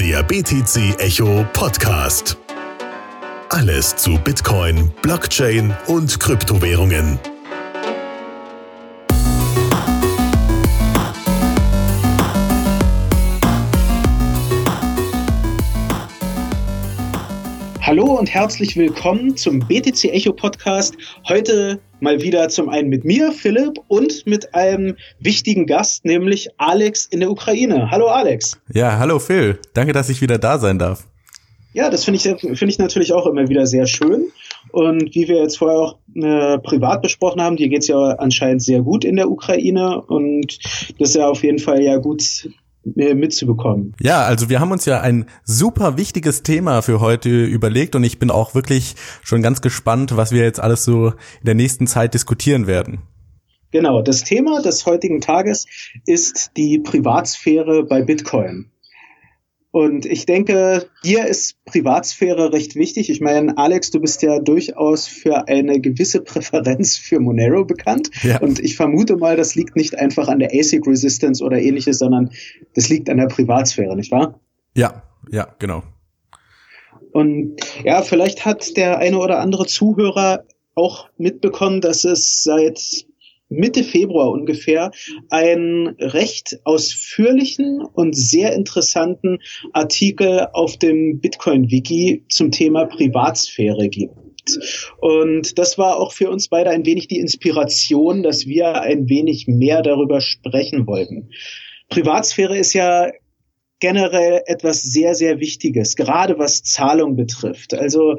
Der BTC Echo Podcast. Alles zu Bitcoin, Blockchain und Kryptowährungen. Hallo und herzlich willkommen zum BTC Echo Podcast. Heute mal wieder zum einen mit mir, Philipp, und mit einem wichtigen Gast, nämlich Alex in der Ukraine. Hallo Alex. Ja, hallo Phil. Danke, dass ich wieder da sein darf. Ja, das finde ich, finde ich natürlich auch immer wieder sehr schön. Und wie wir jetzt vorher auch äh, privat besprochen haben, dir geht's ja anscheinend sehr gut in der Ukraine. Und das ist ja auf jeden Fall ja gut mitzubekommen. Ja, also wir haben uns ja ein super wichtiges Thema für heute überlegt und ich bin auch wirklich schon ganz gespannt, was wir jetzt alles so in der nächsten Zeit diskutieren werden. Genau, das Thema des heutigen Tages ist die Privatsphäre bei Bitcoin. Und ich denke, dir ist Privatsphäre recht wichtig. Ich meine, Alex, du bist ja durchaus für eine gewisse Präferenz für Monero bekannt. Ja. Und ich vermute mal, das liegt nicht einfach an der ASIC Resistance oder ähnliches, sondern das liegt an der Privatsphäre, nicht wahr? Ja, ja, genau. Und ja, vielleicht hat der eine oder andere Zuhörer auch mitbekommen, dass es seit Mitte Februar ungefähr einen recht ausführlichen und sehr interessanten Artikel auf dem Bitcoin-Wiki zum Thema Privatsphäre gibt. Und das war auch für uns beide ein wenig die Inspiration, dass wir ein wenig mehr darüber sprechen wollten. Privatsphäre ist ja generell etwas sehr, sehr Wichtiges, gerade was Zahlung betrifft. Also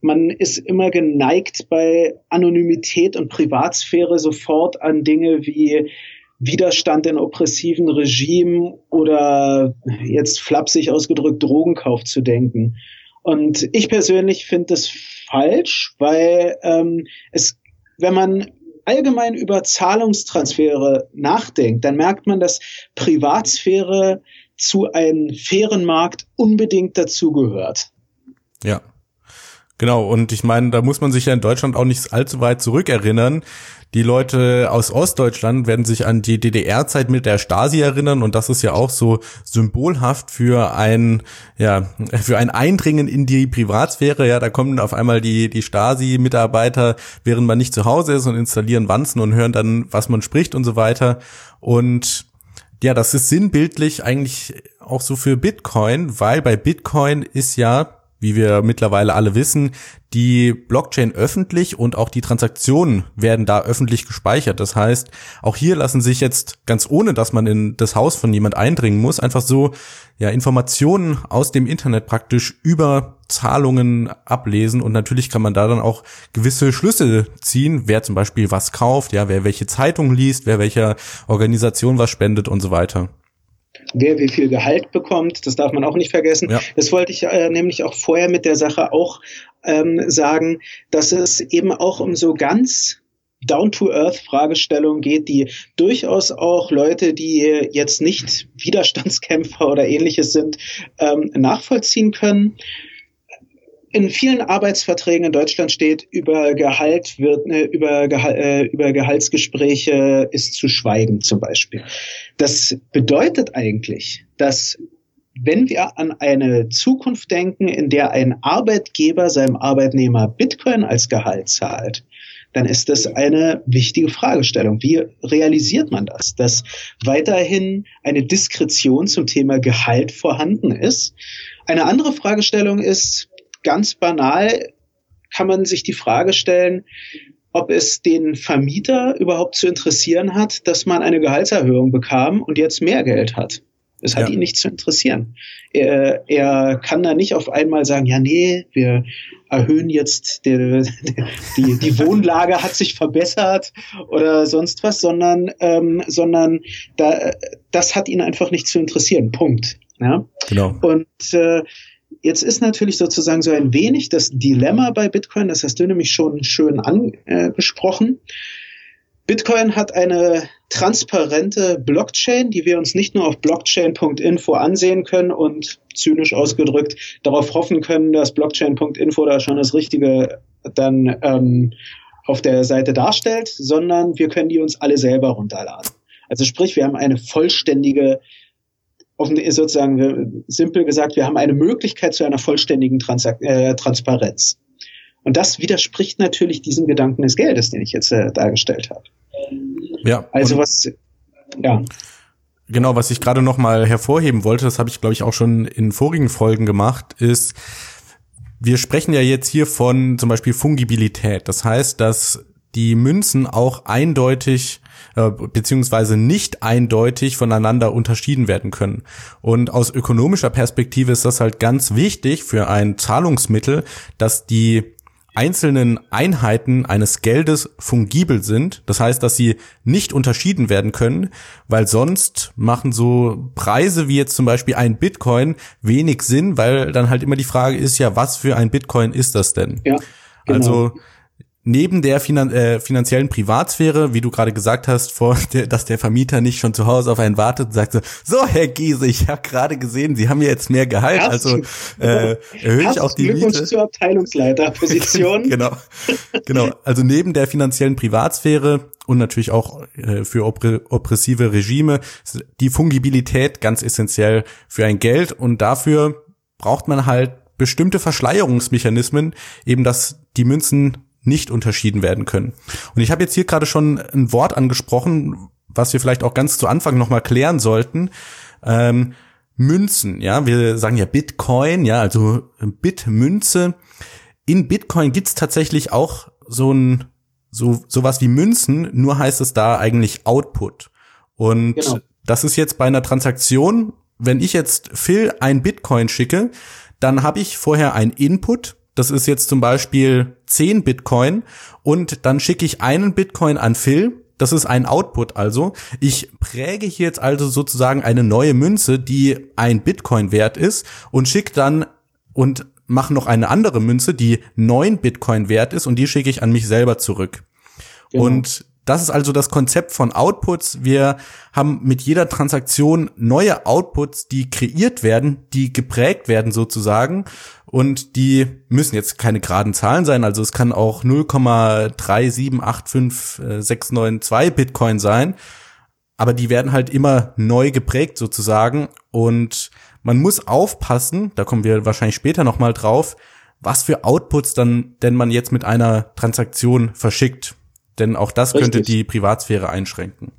man ist immer geneigt bei Anonymität und Privatsphäre sofort an Dinge wie Widerstand in oppressiven Regimen oder jetzt flapsig ausgedrückt Drogenkauf zu denken. Und ich persönlich finde das falsch, weil ähm, es, wenn man allgemein über Zahlungstransfere nachdenkt, dann merkt man, dass Privatsphäre zu einem fairen Markt unbedingt dazugehört. Ja. Genau, und ich meine, da muss man sich ja in Deutschland auch nicht allzu weit zurückerinnern. Die Leute aus Ostdeutschland werden sich an die DDR-Zeit mit der Stasi erinnern und das ist ja auch so symbolhaft für ein, ja, für ein Eindringen in die Privatsphäre. Ja, da kommen auf einmal die, die Stasi-Mitarbeiter, während man nicht zu Hause ist und installieren Wanzen und hören dann, was man spricht und so weiter. Und ja, das ist sinnbildlich eigentlich auch so für Bitcoin, weil bei Bitcoin ist ja wie wir mittlerweile alle wissen, die Blockchain öffentlich und auch die Transaktionen werden da öffentlich gespeichert. Das heißt, auch hier lassen sich jetzt ganz ohne, dass man in das Haus von jemand eindringen muss, einfach so ja Informationen aus dem Internet praktisch über Zahlungen ablesen. Und natürlich kann man da dann auch gewisse Schlüsse ziehen, wer zum Beispiel was kauft, ja, wer welche Zeitung liest, wer welcher Organisation was spendet und so weiter wer wie viel Gehalt bekommt, das darf man auch nicht vergessen. Ja. Das wollte ich äh, nämlich auch vorher mit der Sache auch ähm, sagen, dass es eben auch um so ganz Down-to-Earth-Fragestellungen geht, die durchaus auch Leute, die jetzt nicht Widerstandskämpfer oder ähnliches sind, ähm, nachvollziehen können in vielen Arbeitsverträgen in Deutschland steht, über Gehalt wird, äh, über, Gehal, äh, über Gehaltsgespräche ist zu schweigen zum Beispiel. Das bedeutet eigentlich, dass wenn wir an eine Zukunft denken, in der ein Arbeitgeber seinem Arbeitnehmer Bitcoin als Gehalt zahlt, dann ist das eine wichtige Fragestellung. Wie realisiert man das? Dass weiterhin eine Diskretion zum Thema Gehalt vorhanden ist. Eine andere Fragestellung ist, ganz banal kann man sich die Frage stellen, ob es den Vermieter überhaupt zu interessieren hat, dass man eine Gehaltserhöhung bekam und jetzt mehr Geld hat. Es hat ja. ihn nicht zu interessieren. Er, er kann da nicht auf einmal sagen, ja, nee, wir erhöhen jetzt, die, die, die Wohnlage hat sich verbessert oder sonst was, sondern, ähm, sondern da, das hat ihn einfach nicht zu interessieren. Punkt. Ja? Genau. Und äh, Jetzt ist natürlich sozusagen so ein wenig das Dilemma bei Bitcoin, das hast du nämlich schon schön angesprochen. Bitcoin hat eine transparente Blockchain, die wir uns nicht nur auf blockchain.info ansehen können und zynisch ausgedrückt darauf hoffen können, dass blockchain.info da schon das Richtige dann ähm, auf der Seite darstellt, sondern wir können die uns alle selber runterladen. Also sprich, wir haben eine vollständige sozusagen simpel gesagt, wir haben eine Möglichkeit zu einer vollständigen Transak äh, Transparenz. Und das widerspricht natürlich diesem Gedanken des Geldes, den ich jetzt äh, dargestellt habe. Ja. Also was, ja. Genau, was ich gerade noch mal hervorheben wollte, das habe ich glaube ich auch schon in vorigen Folgen gemacht, ist, wir sprechen ja jetzt hier von zum Beispiel Fungibilität. Das heißt, dass die Münzen auch eindeutig äh, beziehungsweise nicht eindeutig voneinander unterschieden werden können. Und aus ökonomischer Perspektive ist das halt ganz wichtig für ein Zahlungsmittel, dass die einzelnen Einheiten eines Geldes fungibel sind. Das heißt, dass sie nicht unterschieden werden können, weil sonst machen so Preise wie jetzt zum Beispiel ein Bitcoin wenig Sinn, weil dann halt immer die Frage ist ja, was für ein Bitcoin ist das denn? Ja. Genau. Also neben der finan äh, finanziellen Privatsphäre, wie du gerade gesagt hast, vor der, dass der Vermieter nicht schon zu Hause auf einen wartet und sagt so, so Herr Giese, ich habe gerade gesehen, Sie haben ja jetzt mehr Gehalt, also äh, erhöhe ich auch die Miete. zur Abteilungsleiterposition. genau, genau. Also neben der finanziellen Privatsphäre und natürlich auch äh, für oppressive Regime die Fungibilität ganz essentiell für ein Geld und dafür braucht man halt bestimmte Verschleierungsmechanismen, eben dass die Münzen nicht unterschieden werden können. Und ich habe jetzt hier gerade schon ein Wort angesprochen, was wir vielleicht auch ganz zu Anfang nochmal klären sollten. Ähm, Münzen, ja, wir sagen ja Bitcoin, ja, also Bitmünze. In Bitcoin gibt's tatsächlich auch so ein so sowas wie Münzen, nur heißt es da eigentlich Output. Und genau. das ist jetzt bei einer Transaktion, wenn ich jetzt Phil ein Bitcoin schicke, dann habe ich vorher ein Input das ist jetzt zum Beispiel 10 Bitcoin und dann schicke ich einen Bitcoin an Phil. Das ist ein Output also. Ich präge hier jetzt also sozusagen eine neue Münze, die ein Bitcoin wert ist und schicke dann und mache noch eine andere Münze, die neun Bitcoin wert ist und die schicke ich an mich selber zurück. Genau. Und das ist also das Konzept von Outputs. Wir haben mit jeder Transaktion neue Outputs, die kreiert werden, die geprägt werden sozusagen. Und die müssen jetzt keine geraden Zahlen sein. Also es kann auch 0,3785692 Bitcoin sein. Aber die werden halt immer neu geprägt sozusagen. Und man muss aufpassen, da kommen wir wahrscheinlich später nochmal drauf, was für Outputs dann denn man jetzt mit einer Transaktion verschickt. Denn auch das Richtig. könnte die Privatsphäre einschränken.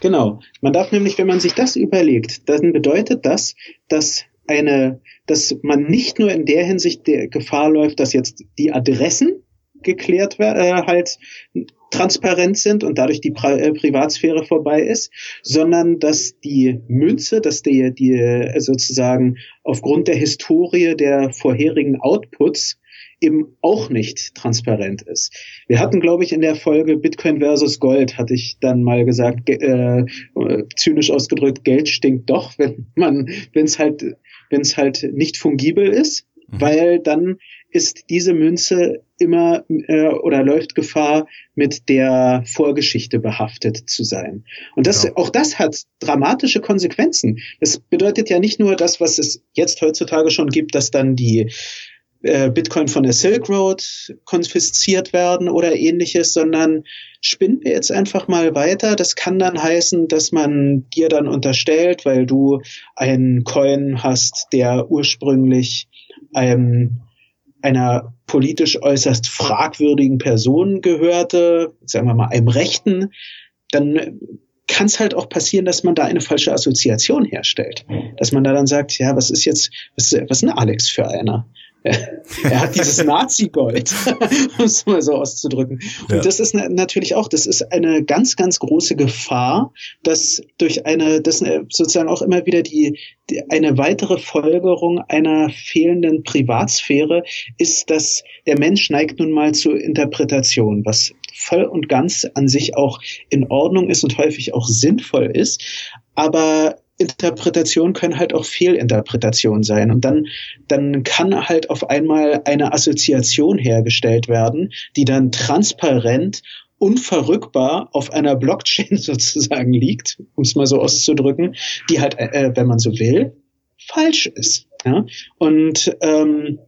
Genau. Man darf nämlich, wenn man sich das überlegt, dann bedeutet das, dass eine, dass man nicht nur in der Hinsicht der Gefahr läuft, dass jetzt die Adressen geklärt werden, äh, halt transparent sind und dadurch die Pri äh, Privatsphäre vorbei ist, sondern dass die Münze, dass die, die äh, sozusagen aufgrund der Historie der vorherigen Outputs eben auch nicht transparent ist. Wir hatten, glaube ich, in der Folge Bitcoin versus Gold, hatte ich dann mal gesagt, äh, zynisch ausgedrückt, Geld stinkt doch, wenn man, wenn es halt, wenn es halt nicht fungibel ist, mhm. weil dann ist diese Münze immer äh, oder läuft Gefahr, mit der Vorgeschichte behaftet zu sein. Und das, ja. auch das hat dramatische Konsequenzen. Das bedeutet ja nicht nur das, was es jetzt heutzutage schon gibt, dass dann die äh, Bitcoin von der Silk Road konfisziert werden oder ähnliches, sondern spinnen wir jetzt einfach mal weiter. Das kann dann heißen, dass man dir dann unterstellt, weil du einen Coin hast, der ursprünglich einem, einer politisch äußerst fragwürdigen Person gehörte, sagen wir mal einem Rechten, dann kann es halt auch passieren, dass man da eine falsche Assoziation herstellt. Dass man da dann sagt, ja, was ist jetzt, was, was ist ein Alex für einer? er hat dieses Nazi-Gold, um es mal so auszudrücken. Und ja. das ist natürlich auch, das ist eine ganz, ganz große Gefahr, dass durch eine, das sozusagen auch immer wieder die, die eine weitere Folgerung einer fehlenden Privatsphäre ist, dass der Mensch neigt nun mal zur Interpretation, was voll und ganz an sich auch in Ordnung ist und häufig auch sinnvoll ist. Aber Interpretation können halt auch Fehlinterpretation sein. Und dann, dann kann halt auf einmal eine Assoziation hergestellt werden, die dann transparent unverrückbar auf einer Blockchain sozusagen liegt, um es mal so auszudrücken, die halt, äh, wenn man so will, falsch ist. Ja? Und ähm,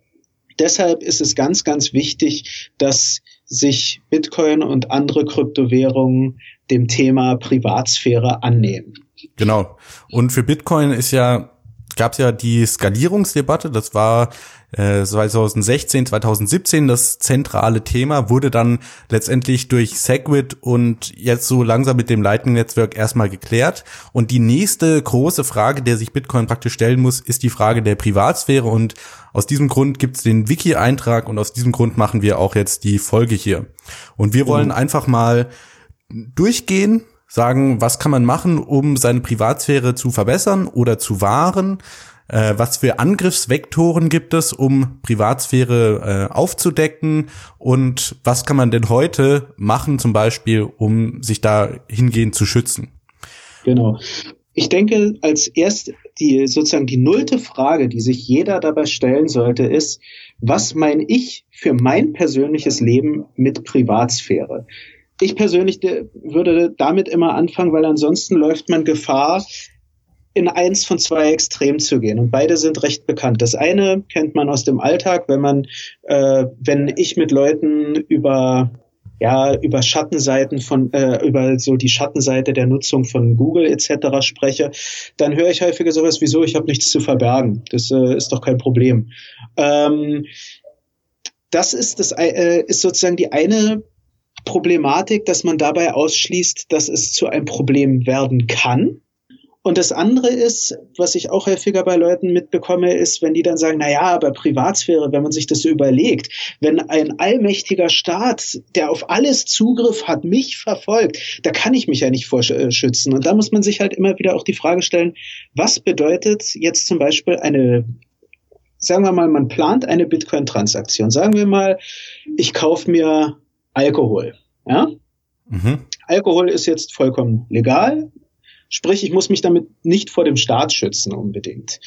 deshalb ist es ganz, ganz wichtig, dass sich Bitcoin und andere Kryptowährungen dem Thema Privatsphäre annehmen. Genau. Und für Bitcoin ist ja gab es ja die Skalierungsdebatte, das war äh, 2016, 2017 das zentrale Thema, wurde dann letztendlich durch Segwit und jetzt so langsam mit dem Lightning-Netzwerk erstmal geklärt. Und die nächste große Frage, der sich Bitcoin praktisch stellen muss, ist die Frage der Privatsphäre. Und aus diesem Grund gibt es den Wiki-Eintrag und aus diesem Grund machen wir auch jetzt die Folge hier. Und wir wollen mhm. einfach mal durchgehen, sagen, was kann man machen, um seine Privatsphäre zu verbessern oder zu wahren? Äh, was für Angriffsvektoren gibt es, um Privatsphäre äh, aufzudecken? Und was kann man denn heute machen, zum Beispiel, um sich da hingehend zu schützen? Genau. Ich denke, als erst die sozusagen die nullte Frage, die sich jeder dabei stellen sollte, ist, was meine ich für mein persönliches Leben mit Privatsphäre? Ich persönlich würde damit immer anfangen, weil ansonsten läuft man Gefahr, in eins von zwei Extremen zu gehen. Und beide sind recht bekannt. Das eine kennt man aus dem Alltag, wenn man, äh, wenn ich mit Leuten über ja, über Schattenseiten von, äh, über so die Schattenseite der Nutzung von Google etc. spreche, dann höre ich häufiger sowas, wieso, ich habe nichts zu verbergen. Das äh, ist doch kein Problem. Ähm, das ist das äh, ist sozusagen die eine Problematik, dass man dabei ausschließt, dass es zu einem Problem werden kann. Und das andere ist, was ich auch häufiger bei Leuten mitbekomme, ist, wenn die dann sagen, na ja, aber Privatsphäre, wenn man sich das so überlegt, wenn ein allmächtiger Staat, der auf alles Zugriff hat, mich verfolgt, da kann ich mich ja nicht vorschützen. Und da muss man sich halt immer wieder auch die Frage stellen, was bedeutet jetzt zum Beispiel eine sagen wir mal, man plant eine Bitcoin-Transaktion. Sagen wir mal, ich kaufe mir Alkohol. Ja? Mhm. Alkohol ist jetzt vollkommen legal. Sprich, ich muss mich damit nicht vor dem Staat schützen unbedingt.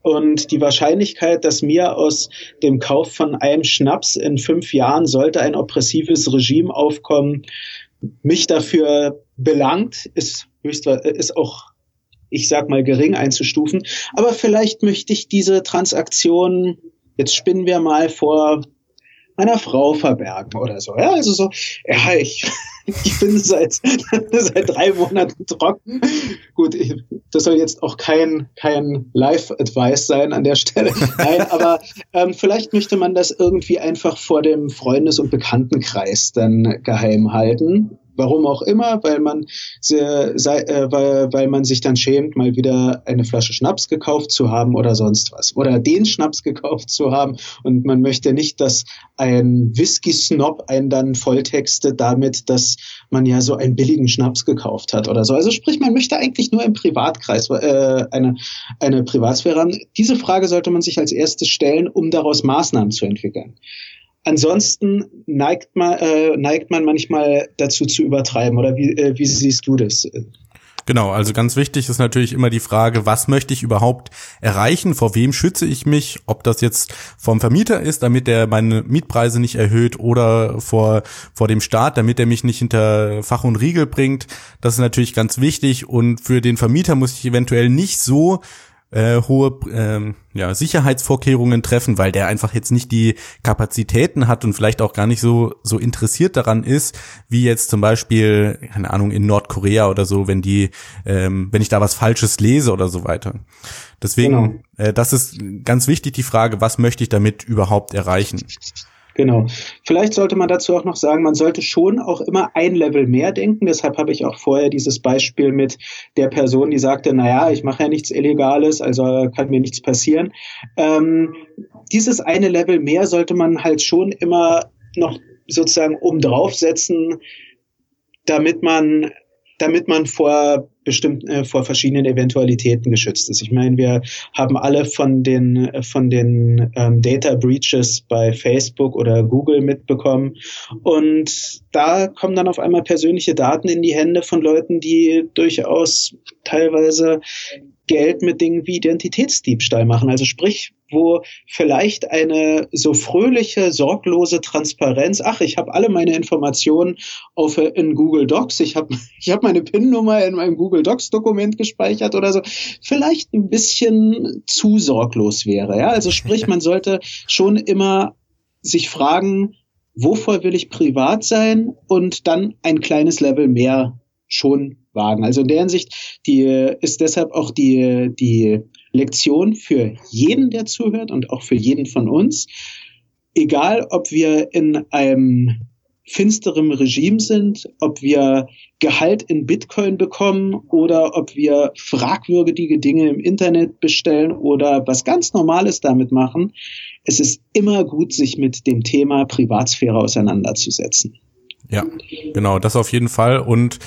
Und die Wahrscheinlichkeit, dass mir aus dem Kauf von einem Schnaps in fünf Jahren sollte ein oppressives Regime aufkommen, mich dafür belangt, ist höchst, ist auch, ich sag mal, gering einzustufen. Aber vielleicht möchte ich diese Transaktion, jetzt spinnen wir mal vor meiner Frau verbergen oder so. Ja, also so, ja, ich, ich bin seit, seit drei Monaten trocken. Gut, ich, das soll jetzt auch kein, kein Live-Advice sein an der Stelle. Nein, aber ähm, vielleicht möchte man das irgendwie einfach vor dem Freundes- und Bekanntenkreis dann geheim halten. Warum auch immer, weil man, sehr, sei, äh, weil, weil man sich dann schämt, mal wieder eine Flasche Schnaps gekauft zu haben oder sonst was. Oder den Schnaps gekauft zu haben und man möchte nicht, dass ein Whisky-Snob einen dann volltextet damit, dass man ja so einen billigen Schnaps gekauft hat oder so. Also sprich, man möchte eigentlich nur im Privatkreis äh, eine, eine Privatsphäre haben. Diese Frage sollte man sich als erstes stellen, um daraus Maßnahmen zu entwickeln. Ansonsten neigt man, äh, neigt man manchmal dazu zu übertreiben. Oder wie, äh, wie siehst du das? Genau, also ganz wichtig ist natürlich immer die Frage, was möchte ich überhaupt erreichen, vor wem schütze ich mich, ob das jetzt vom Vermieter ist, damit er meine Mietpreise nicht erhöht oder vor, vor dem Staat, damit er mich nicht hinter Fach und Riegel bringt. Das ist natürlich ganz wichtig und für den Vermieter muss ich eventuell nicht so äh, hohe ähm, ja, Sicherheitsvorkehrungen treffen, weil der einfach jetzt nicht die Kapazitäten hat und vielleicht auch gar nicht so so interessiert daran ist, wie jetzt zum Beispiel keine Ahnung in Nordkorea oder so, wenn die ähm, wenn ich da was Falsches lese oder so weiter. Deswegen, genau. äh, das ist ganz wichtig die Frage, was möchte ich damit überhaupt erreichen? Genau. Vielleicht sollte man dazu auch noch sagen, man sollte schon auch immer ein Level mehr denken. Deshalb habe ich auch vorher dieses Beispiel mit der Person, die sagte, naja, ich mache ja nichts Illegales, also kann mir nichts passieren. Ähm, dieses eine Level mehr sollte man halt schon immer noch sozusagen oben draufsetzen, damit man damit man vor bestimmt äh, vor verschiedenen Eventualitäten geschützt ist. Ich meine, wir haben alle von den von den ähm, Data Breaches bei Facebook oder Google mitbekommen und da kommen dann auf einmal persönliche Daten in die Hände von Leuten, die durchaus teilweise Geld mit Dingen wie Identitätsdiebstahl machen. Also sprich, wo vielleicht eine so fröhliche, sorglose Transparenz, ach, ich habe alle meine Informationen auf in Google Docs, ich habe ich hab meine PIN-Nummer in meinem Google Docs Dokument gespeichert oder so, vielleicht ein bisschen zu sorglos wäre. Ja? Also sprich, man sollte schon immer sich fragen, wovor will ich privat sein und dann ein kleines Level mehr schon wagen. Also in der Hinsicht, die ist deshalb auch die, die Lektion für jeden, der zuhört und auch für jeden von uns. Egal, ob wir in einem finsterem Regime sind, ob wir Gehalt in Bitcoin bekommen oder ob wir fragwürdige Dinge im Internet bestellen oder was ganz Normales damit machen. Es ist immer gut, sich mit dem Thema Privatsphäre auseinanderzusetzen. Ja, genau, das auf jeden Fall. Und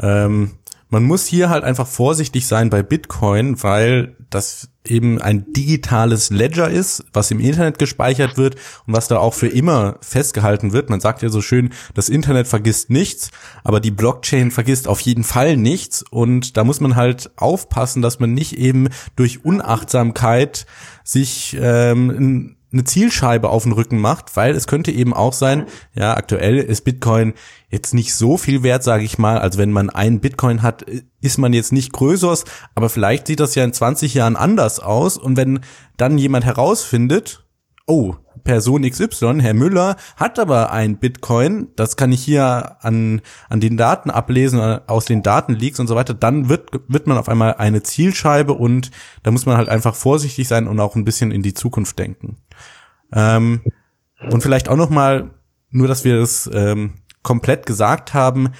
ähm, man muss hier halt einfach vorsichtig sein bei Bitcoin, weil das eben ein digitales Ledger ist, was im Internet gespeichert wird und was da auch für immer festgehalten wird. Man sagt ja so schön, das Internet vergisst nichts, aber die Blockchain vergisst auf jeden Fall nichts und da muss man halt aufpassen, dass man nicht eben durch Unachtsamkeit sich ähm, eine Zielscheibe auf den Rücken macht, weil es könnte eben auch sein, ja, aktuell ist Bitcoin jetzt nicht so viel wert, sage ich mal, als wenn man einen Bitcoin hat, ist man jetzt nicht größer, aber vielleicht sieht das ja in 20 Jahren anders aus und wenn dann jemand herausfindet, oh, Person XY, Herr Müller, hat aber ein Bitcoin, das kann ich hier an, an den Daten ablesen, aus den Datenleaks und so weiter, dann wird, wird man auf einmal eine Zielscheibe und da muss man halt einfach vorsichtig sein und auch ein bisschen in die Zukunft denken. Ähm, und vielleicht auch noch mal, nur dass wir das ähm, komplett gesagt haben,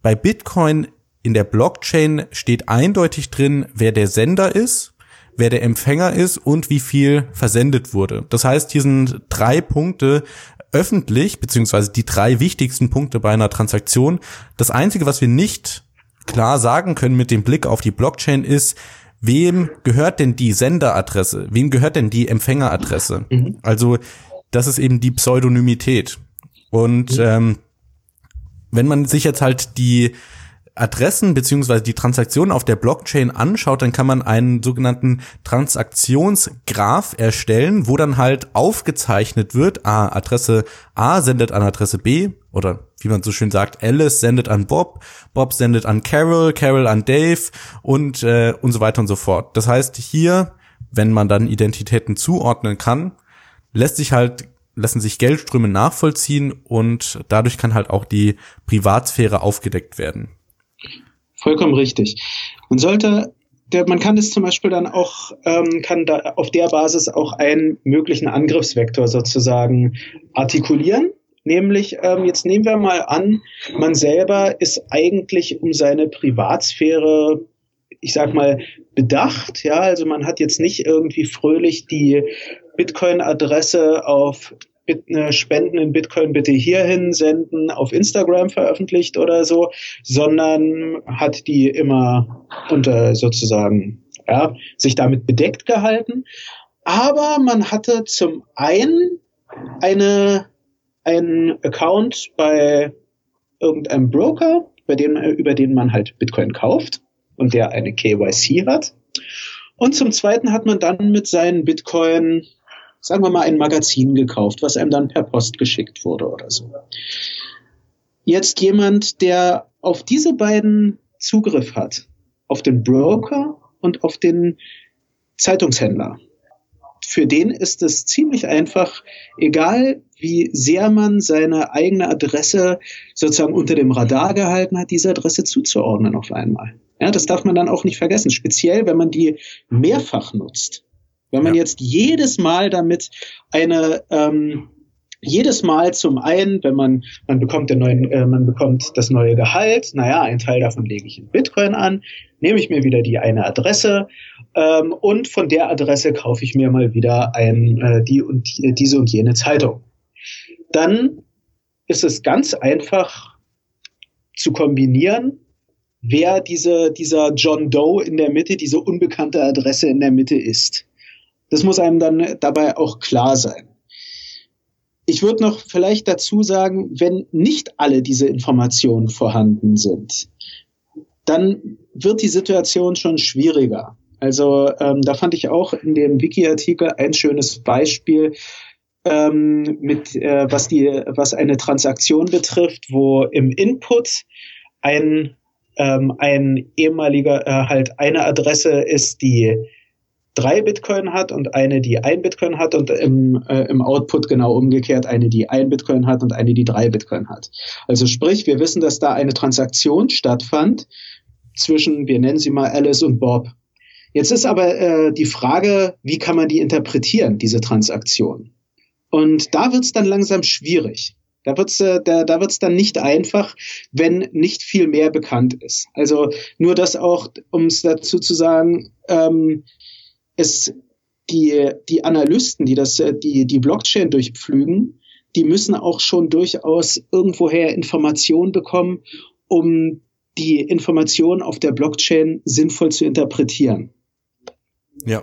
bei Bitcoin in der Blockchain steht eindeutig drin, wer der Sender ist, wer der Empfänger ist und wie viel versendet wurde. Das heißt, hier sind drei Punkte öffentlich, beziehungsweise die drei wichtigsten Punkte bei einer Transaktion. Das Einzige, was wir nicht klar sagen können mit dem Blick auf die Blockchain ist, wem gehört denn die Senderadresse? Wem gehört denn die Empfängeradresse? Mhm. Also das ist eben die Pseudonymität. Und mhm. ähm, wenn man sich jetzt halt die Adressen beziehungsweise die Transaktionen auf der Blockchain anschaut, dann kann man einen sogenannten Transaktionsgraph erstellen, wo dann halt aufgezeichnet wird, ah, Adresse A sendet an Adresse B oder wie man so schön sagt, Alice sendet an Bob, Bob sendet an Carol, Carol an Dave und äh, und so weiter und so fort. Das heißt, hier, wenn man dann Identitäten zuordnen kann, lässt sich halt lassen sich Geldströme nachvollziehen und dadurch kann halt auch die Privatsphäre aufgedeckt werden. Vollkommen richtig. Man sollte der, man kann das zum Beispiel dann auch, ähm, kann da auf der Basis auch einen möglichen Angriffsvektor sozusagen artikulieren. Nämlich, ähm, jetzt nehmen wir mal an, man selber ist eigentlich um seine Privatsphäre, ich sag mal, bedacht. Ja, also man hat jetzt nicht irgendwie fröhlich die Bitcoin-Adresse auf äh, Spenden in Bitcoin bitte hierhin senden, auf Instagram veröffentlicht oder so, sondern hat die immer unter sozusagen, ja, sich damit bedeckt gehalten. Aber man hatte zum einen eine, einen Account bei irgendeinem Broker, bei dem, über den man halt Bitcoin kauft und der eine KYC hat. Und zum zweiten hat man dann mit seinen Bitcoin sagen wir mal, ein Magazin gekauft, was einem dann per Post geschickt wurde oder so. Jetzt jemand, der auf diese beiden Zugriff hat, auf den Broker und auf den Zeitungshändler. Für den ist es ziemlich einfach, egal wie sehr man seine eigene Adresse sozusagen unter dem Radar gehalten hat, diese Adresse zuzuordnen auf einmal. Ja, das darf man dann auch nicht vergessen, speziell wenn man die mehrfach nutzt. Wenn man ja. jetzt jedes Mal damit eine ähm, jedes Mal zum einen, wenn man man bekommt den neuen, äh, man bekommt das neue Gehalt, naja, ein Teil davon lege ich in Bitcoin an, nehme ich mir wieder die eine Adresse ähm, und von der Adresse kaufe ich mir mal wieder ein äh, die und die, diese und jene Zeitung. Dann ist es ganz einfach zu kombinieren, wer diese, dieser John Doe in der Mitte, diese unbekannte Adresse in der Mitte ist. Das muss einem dann dabei auch klar sein. Ich würde noch vielleicht dazu sagen, wenn nicht alle diese Informationen vorhanden sind, dann wird die Situation schon schwieriger. Also ähm, da fand ich auch in dem Wiki-Artikel ein schönes Beispiel ähm, mit äh, was die was eine Transaktion betrifft, wo im Input ein ähm, ein ehemaliger äh, halt eine Adresse ist, die drei Bitcoin hat und eine, die ein Bitcoin hat und im, äh, im Output genau umgekehrt eine, die ein Bitcoin hat und eine, die drei Bitcoin hat. Also sprich, wir wissen, dass da eine Transaktion stattfand zwischen, wir nennen sie mal Alice und Bob. Jetzt ist aber äh, die Frage, wie kann man die interpretieren, diese Transaktion? Und da wird's dann langsam schwierig. Da wird's, äh, da, da wird's dann nicht einfach, wenn nicht viel mehr bekannt ist. Also nur das auch, um es dazu zu sagen, ähm, es die, die Analysten, die das, äh, die, die Blockchain durchpflügen, die müssen auch schon durchaus irgendwoher Informationen bekommen, um die Informationen auf der Blockchain sinnvoll zu interpretieren. Ja,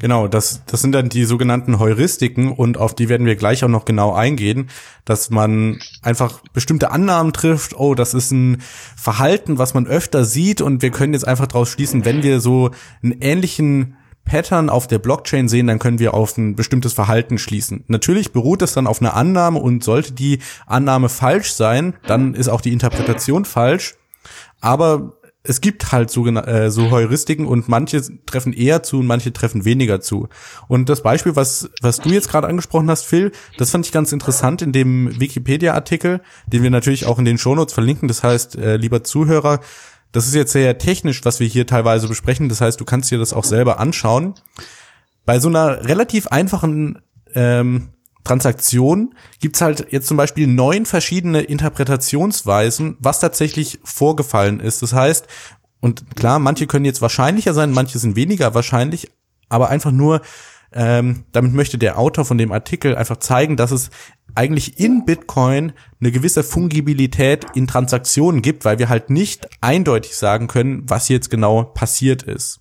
Genau, das, das sind dann die sogenannten Heuristiken und auf die werden wir gleich auch noch genau eingehen, dass man einfach bestimmte Annahmen trifft, oh, das ist ein Verhalten, was man öfter sieht und wir können jetzt einfach daraus schließen, wenn wir so einen ähnlichen Pattern auf der Blockchain sehen, dann können wir auf ein bestimmtes Verhalten schließen. Natürlich beruht es dann auf einer Annahme und sollte die Annahme falsch sein, dann ist auch die Interpretation falsch. Aber es gibt halt so, äh, so Heuristiken und manche treffen eher zu und manche treffen weniger zu. Und das Beispiel, was, was du jetzt gerade angesprochen hast, Phil, das fand ich ganz interessant in dem Wikipedia-Artikel, den wir natürlich auch in den Shownotes verlinken. Das heißt, äh, lieber Zuhörer, das ist jetzt sehr technisch, was wir hier teilweise besprechen. Das heißt, du kannst dir das auch selber anschauen. Bei so einer relativ einfachen ähm, Transaktion gibt's halt jetzt zum Beispiel neun verschiedene Interpretationsweisen, was tatsächlich vorgefallen ist. Das heißt, und klar, manche können jetzt wahrscheinlicher sein, manche sind weniger wahrscheinlich, aber einfach nur, ähm, damit möchte der Autor von dem Artikel einfach zeigen, dass es eigentlich in Bitcoin eine gewisse Fungibilität in Transaktionen gibt, weil wir halt nicht eindeutig sagen können, was jetzt genau passiert ist.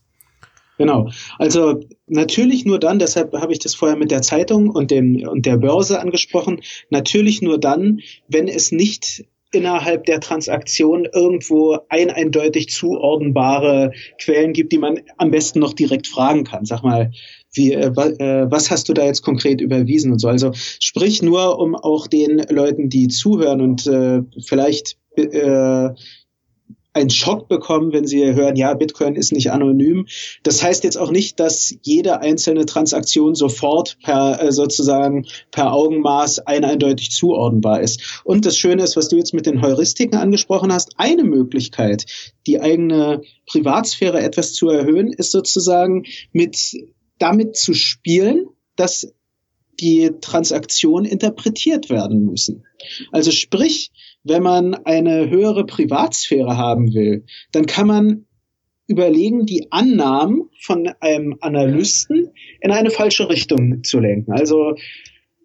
Genau. Also natürlich nur dann, deshalb habe ich das vorher mit der Zeitung und dem und der Börse angesprochen, natürlich nur dann, wenn es nicht innerhalb der Transaktion irgendwo ein eindeutig zuordnbare Quellen gibt, die man am besten noch direkt fragen kann. Sag mal, wie, äh, äh, was hast du da jetzt konkret überwiesen und so. Also sprich nur, um auch den Leuten, die zuhören und äh, vielleicht äh, einen Schock bekommen, wenn sie hören, ja, Bitcoin ist nicht anonym. Das heißt jetzt auch nicht, dass jede einzelne Transaktion sofort per äh, sozusagen per Augenmaß eindeutig zuordnenbar ist. Und das Schöne ist, was du jetzt mit den Heuristiken angesprochen hast, eine Möglichkeit, die eigene Privatsphäre etwas zu erhöhen, ist sozusagen mit damit zu spielen, dass die Transaktionen interpretiert werden müssen. Also sprich, wenn man eine höhere Privatsphäre haben will, dann kann man überlegen, die Annahmen von einem Analysten in eine falsche Richtung zu lenken. Also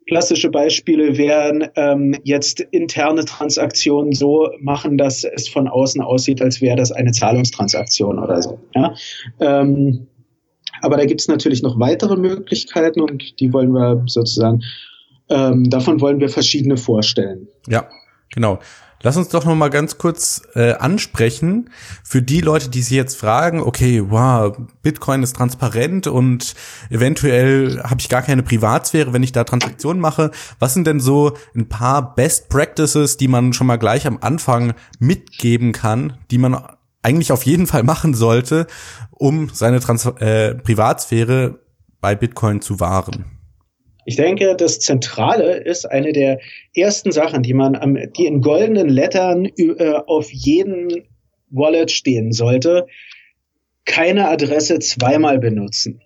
klassische Beispiele wären ähm, jetzt interne Transaktionen so machen, dass es von außen aussieht, als wäre das eine Zahlungstransaktion oder so. Ja? Ähm, aber da gibt es natürlich noch weitere Möglichkeiten und die wollen wir sozusagen, ähm, davon wollen wir verschiedene vorstellen. Ja, genau. Lass uns doch noch mal ganz kurz äh, ansprechen für die Leute, die sich jetzt fragen, okay, wow, Bitcoin ist transparent und eventuell habe ich gar keine Privatsphäre, wenn ich da Transaktionen mache. Was sind denn so ein paar Best Practices, die man schon mal gleich am Anfang mitgeben kann, die man eigentlich auf jeden Fall machen sollte, um seine Trans äh, Privatsphäre bei Bitcoin zu wahren? Ich denke, das Zentrale ist eine der ersten Sachen, die man, am, die in goldenen Lettern äh, auf jedem Wallet stehen sollte. Keine Adresse zweimal benutzen.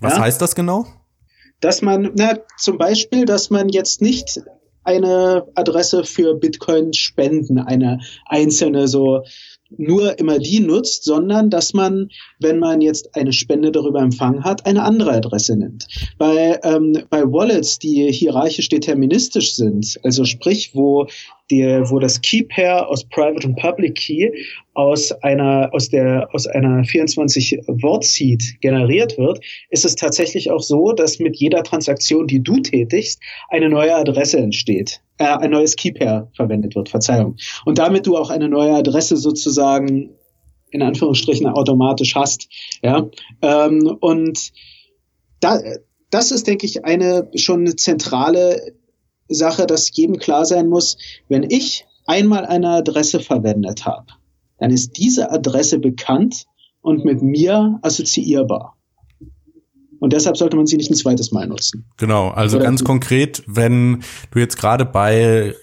Was ja? heißt das genau? Dass man, na, zum Beispiel, dass man jetzt nicht eine Adresse für Bitcoin spenden, eine einzelne so nur immer die nutzt, sondern dass man, wenn man jetzt eine Spende darüber empfangen hat, eine andere Adresse nimmt. Bei, ähm, bei Wallets, die hierarchisch deterministisch sind, also sprich, wo die, wo das Key Pair aus Private und Public Key aus einer, aus der, aus einer 24 Wort Seed generiert wird, ist es tatsächlich auch so, dass mit jeder Transaktion, die du tätigst, eine neue Adresse entsteht, äh, ein neues Key Pair verwendet wird, Verzeihung. Und damit du auch eine neue Adresse sozusagen in Anführungsstrichen automatisch hast, ja, ähm, und da, das ist, denke ich, eine schon zentrale Sache, dass jedem klar sein muss, wenn ich einmal eine Adresse verwendet habe, dann ist diese Adresse bekannt und mit mir assoziierbar. Und deshalb sollte man sie nicht ein zweites Mal nutzen. Genau, also Oder ganz konkret, wenn du jetzt gerade bei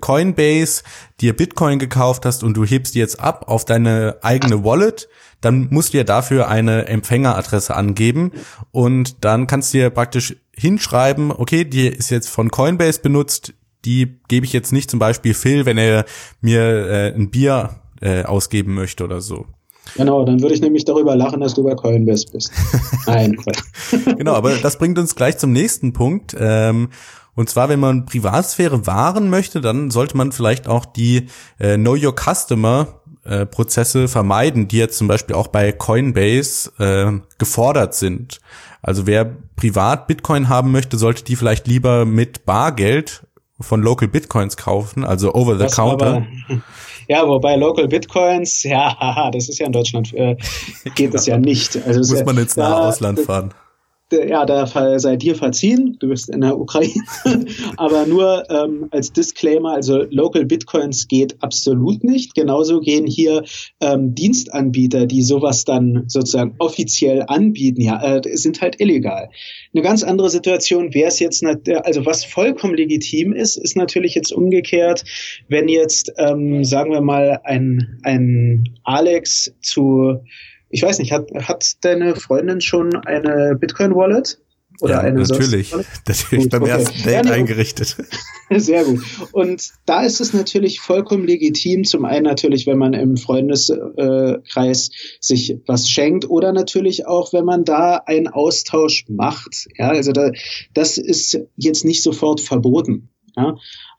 Coinbase dir Bitcoin gekauft hast und du hebst die jetzt ab auf deine eigene Wallet, dann musst du ja dafür eine Empfängeradresse angeben und dann kannst du dir praktisch hinschreiben, okay, die ist jetzt von Coinbase benutzt, die gebe ich jetzt nicht zum Beispiel Phil, wenn er mir äh, ein Bier äh, ausgeben möchte oder so. Genau, dann würde ich nämlich darüber lachen, dass du bei Coinbase bist. Nein. genau, aber das bringt uns gleich zum nächsten Punkt. Ähm, und zwar, wenn man Privatsphäre wahren möchte, dann sollte man vielleicht auch die äh, Know Your Customer äh, Prozesse vermeiden, die jetzt zum Beispiel auch bei Coinbase äh, gefordert sind. Also wer privat Bitcoin haben möchte, sollte die vielleicht lieber mit Bargeld von Local Bitcoins kaufen, also over the das counter. Ja, wobei Local Bitcoins, ja, haha, das ist ja in Deutschland, äh, geht es ja nicht. Also Muss man ins nahe Ausland fahren ja, der Fall sei dir verziehen, du bist in der Ukraine, aber nur ähm, als Disclaimer, also Local Bitcoins geht absolut nicht. Genauso gehen hier ähm, Dienstanbieter, die sowas dann sozusagen offiziell anbieten, ja, äh, sind halt illegal. Eine ganz andere Situation wäre es jetzt, also was vollkommen legitim ist, ist natürlich jetzt umgekehrt, wenn jetzt, ähm, sagen wir mal, ein, ein Alex zu ich weiß nicht, hat, hat deine Freundin schon eine Bitcoin-Wallet? Oder ja, eine natürlich. Natürlich gut, beim okay. ersten Date ja, nee, eingerichtet. Sehr gut. Und da ist es natürlich vollkommen legitim, zum einen natürlich, wenn man im Freundeskreis äh, sich was schenkt oder natürlich auch, wenn man da einen Austausch macht. Ja, also da, das ist jetzt nicht sofort verboten. Ja,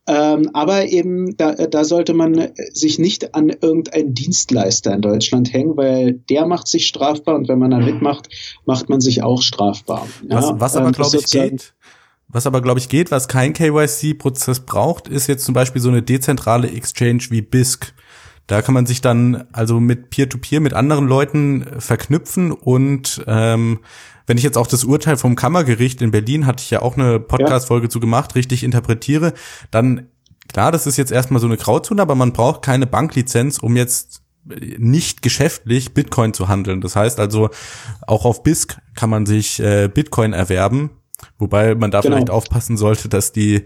ähm, aber eben, da, da sollte man sich nicht an irgendeinen Dienstleister in Deutschland hängen, weil der macht sich strafbar und wenn man da mitmacht, macht man sich auch strafbar. Ja? Was, was aber, ähm, glaube ich, geht, was aber, glaube ich, geht, was kein KYC-Prozess braucht, ist jetzt zum Beispiel so eine dezentrale Exchange wie BISC. Da kann man sich dann also mit Peer-to-Peer -Peer mit anderen Leuten verknüpfen und ähm, wenn ich jetzt auch das Urteil vom Kammergericht in Berlin, hatte ich ja auch eine Podcast-Folge ja. zu gemacht, richtig interpretiere, dann klar, das ist jetzt erstmal so eine Grauzone, aber man braucht keine Banklizenz, um jetzt nicht geschäftlich Bitcoin zu handeln. Das heißt also, auch auf BISC kann man sich äh, Bitcoin erwerben, wobei man da genau. vielleicht aufpassen sollte, dass die,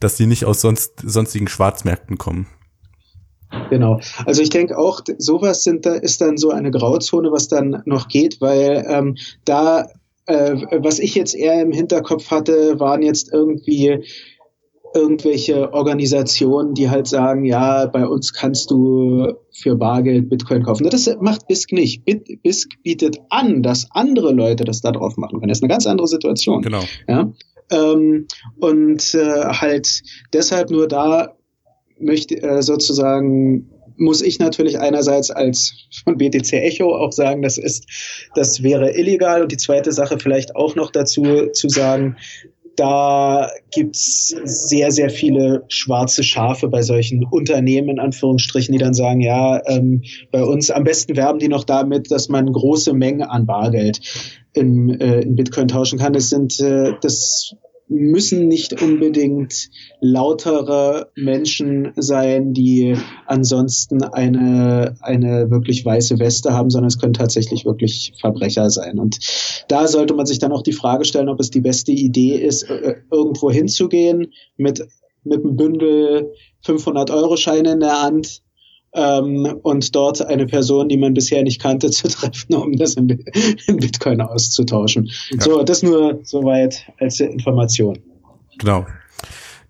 dass die nicht aus sonst, sonstigen Schwarzmärkten kommen. Genau. Also ich denke auch, sowas sind da ist dann so eine Grauzone, was dann noch geht, weil ähm, da äh, was ich jetzt eher im Hinterkopf hatte, waren jetzt irgendwie irgendwelche Organisationen, die halt sagen, ja, bei uns kannst du für Bargeld Bitcoin kaufen. Das macht BISC nicht. BISC bietet an, dass andere Leute das da drauf machen können. Das ist eine ganz andere Situation. Genau. Ja? Ähm, und äh, halt deshalb nur da möchte äh, sozusagen muss ich natürlich einerseits als von BTC Echo auch sagen, das ist, das wäre illegal. Und die zweite Sache vielleicht auch noch dazu zu sagen, da gibt's sehr, sehr viele schwarze Schafe bei solchen Unternehmen, in Anführungsstrichen, die dann sagen, ja, ähm, bei uns am besten werben die noch damit, dass man große Mengen an Bargeld in, äh, in Bitcoin tauschen kann. Das sind, äh, das müssen nicht unbedingt lautere Menschen sein, die ansonsten eine, eine wirklich weiße Weste haben, sondern es können tatsächlich wirklich Verbrecher sein. Und da sollte man sich dann auch die Frage stellen, ob es die beste Idee ist, äh, irgendwo hinzugehen mit, mit einem Bündel 500 Euro Scheine in der Hand ähm, und dort eine Person, die man bisher nicht kannte, zu treffen, um das in, in Bitcoin auszutauschen. Ja. So, das nur soweit als Information. Genau.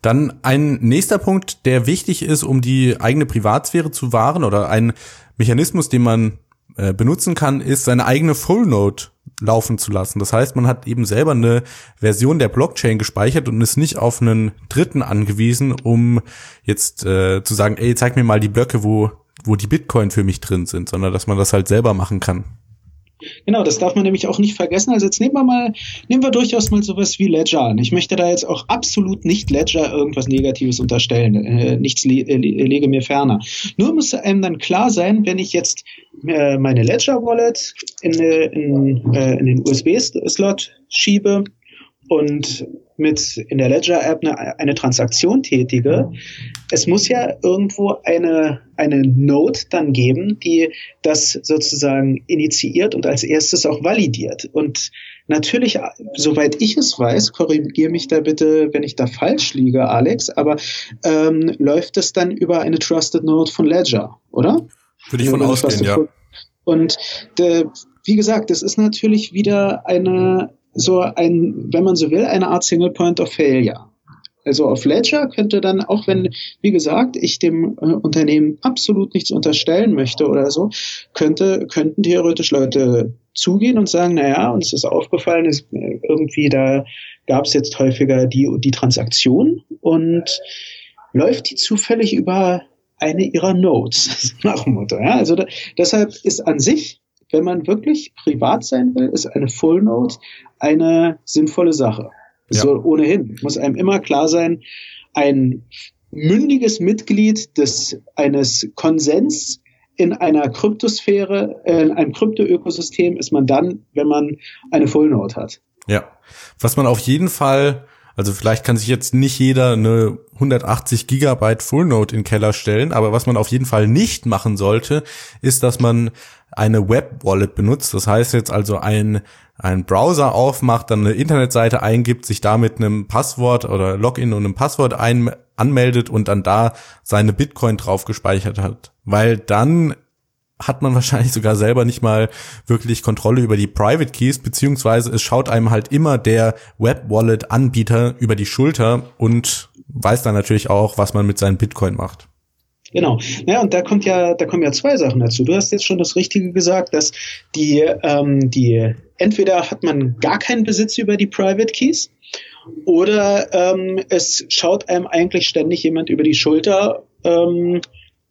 Dann ein nächster Punkt, der wichtig ist, um die eigene Privatsphäre zu wahren oder ein Mechanismus, den man äh, benutzen kann, ist seine eigene Full Node laufen zu lassen. Das heißt, man hat eben selber eine Version der Blockchain gespeichert und ist nicht auf einen Dritten angewiesen, um jetzt äh, zu sagen, ey, zeig mir mal die Blöcke, wo, wo die Bitcoin für mich drin sind, sondern dass man das halt selber machen kann. Genau, das darf man nämlich auch nicht vergessen. Also jetzt nehmen wir mal, nehmen wir durchaus mal sowas wie Ledger an. Ich möchte da jetzt auch absolut nicht Ledger irgendwas Negatives unterstellen. Äh, nichts le äh, lege mir ferner. Nur muss einem dann klar sein, wenn ich jetzt äh, meine Ledger Wallet in, in, äh, in den USB-Slot schiebe und mit in der Ledger App eine, eine Transaktion tätige, es muss ja irgendwo eine, eine Node dann geben, die das sozusagen initiiert und als erstes auch validiert. Und natürlich, soweit ich es weiß, korrigiere mich da bitte, wenn ich da falsch liege, Alex, aber ähm, läuft es dann über eine Trusted Node von Ledger, oder? Würde ich von ausgehen, ja. Und äh, wie gesagt, es ist natürlich wieder eine, so ein, wenn man so will, eine Art Single Point of Failure. Also auf Ledger könnte dann, auch wenn, wie gesagt, ich dem äh, Unternehmen absolut nichts unterstellen möchte oder so, könnte, könnten theoretisch Leute zugehen und sagen, naja, uns ist aufgefallen, ist äh, irgendwie da gab es jetzt häufiger die, die Transaktion und läuft die zufällig über eine ihrer Nodes nach dem Motto. Ja? Also da, deshalb ist an sich, wenn man wirklich privat sein will, ist eine Full Node eine sinnvolle Sache. Ja. So ohnehin muss einem immer klar sein, ein mündiges Mitglied des eines Konsens in einer Kryptosphäre, in einem Krypto-Ökosystem ist man dann, wenn man eine Full Node hat. Ja. Was man auf jeden Fall, also vielleicht kann sich jetzt nicht jeder eine 180 Gigabyte Full Node in Keller stellen, aber was man auf jeden Fall nicht machen sollte, ist, dass man eine Web Wallet benutzt. Das heißt jetzt also ein einen Browser aufmacht, dann eine Internetseite eingibt, sich da mit einem Passwort oder Login und einem Passwort ein, anmeldet und dann da seine Bitcoin drauf gespeichert hat. Weil dann hat man wahrscheinlich sogar selber nicht mal wirklich Kontrolle über die Private Keys, beziehungsweise es schaut einem halt immer der Web-Wallet-Anbieter über die Schulter und weiß dann natürlich auch, was man mit seinen Bitcoin macht. Genau. Ja, und da kommt ja, da kommen ja zwei Sachen dazu. Du hast jetzt schon das Richtige gesagt, dass die, ähm, die entweder hat man gar keinen Besitz über die Private Keys oder ähm, es schaut einem eigentlich ständig jemand über die Schulter ähm,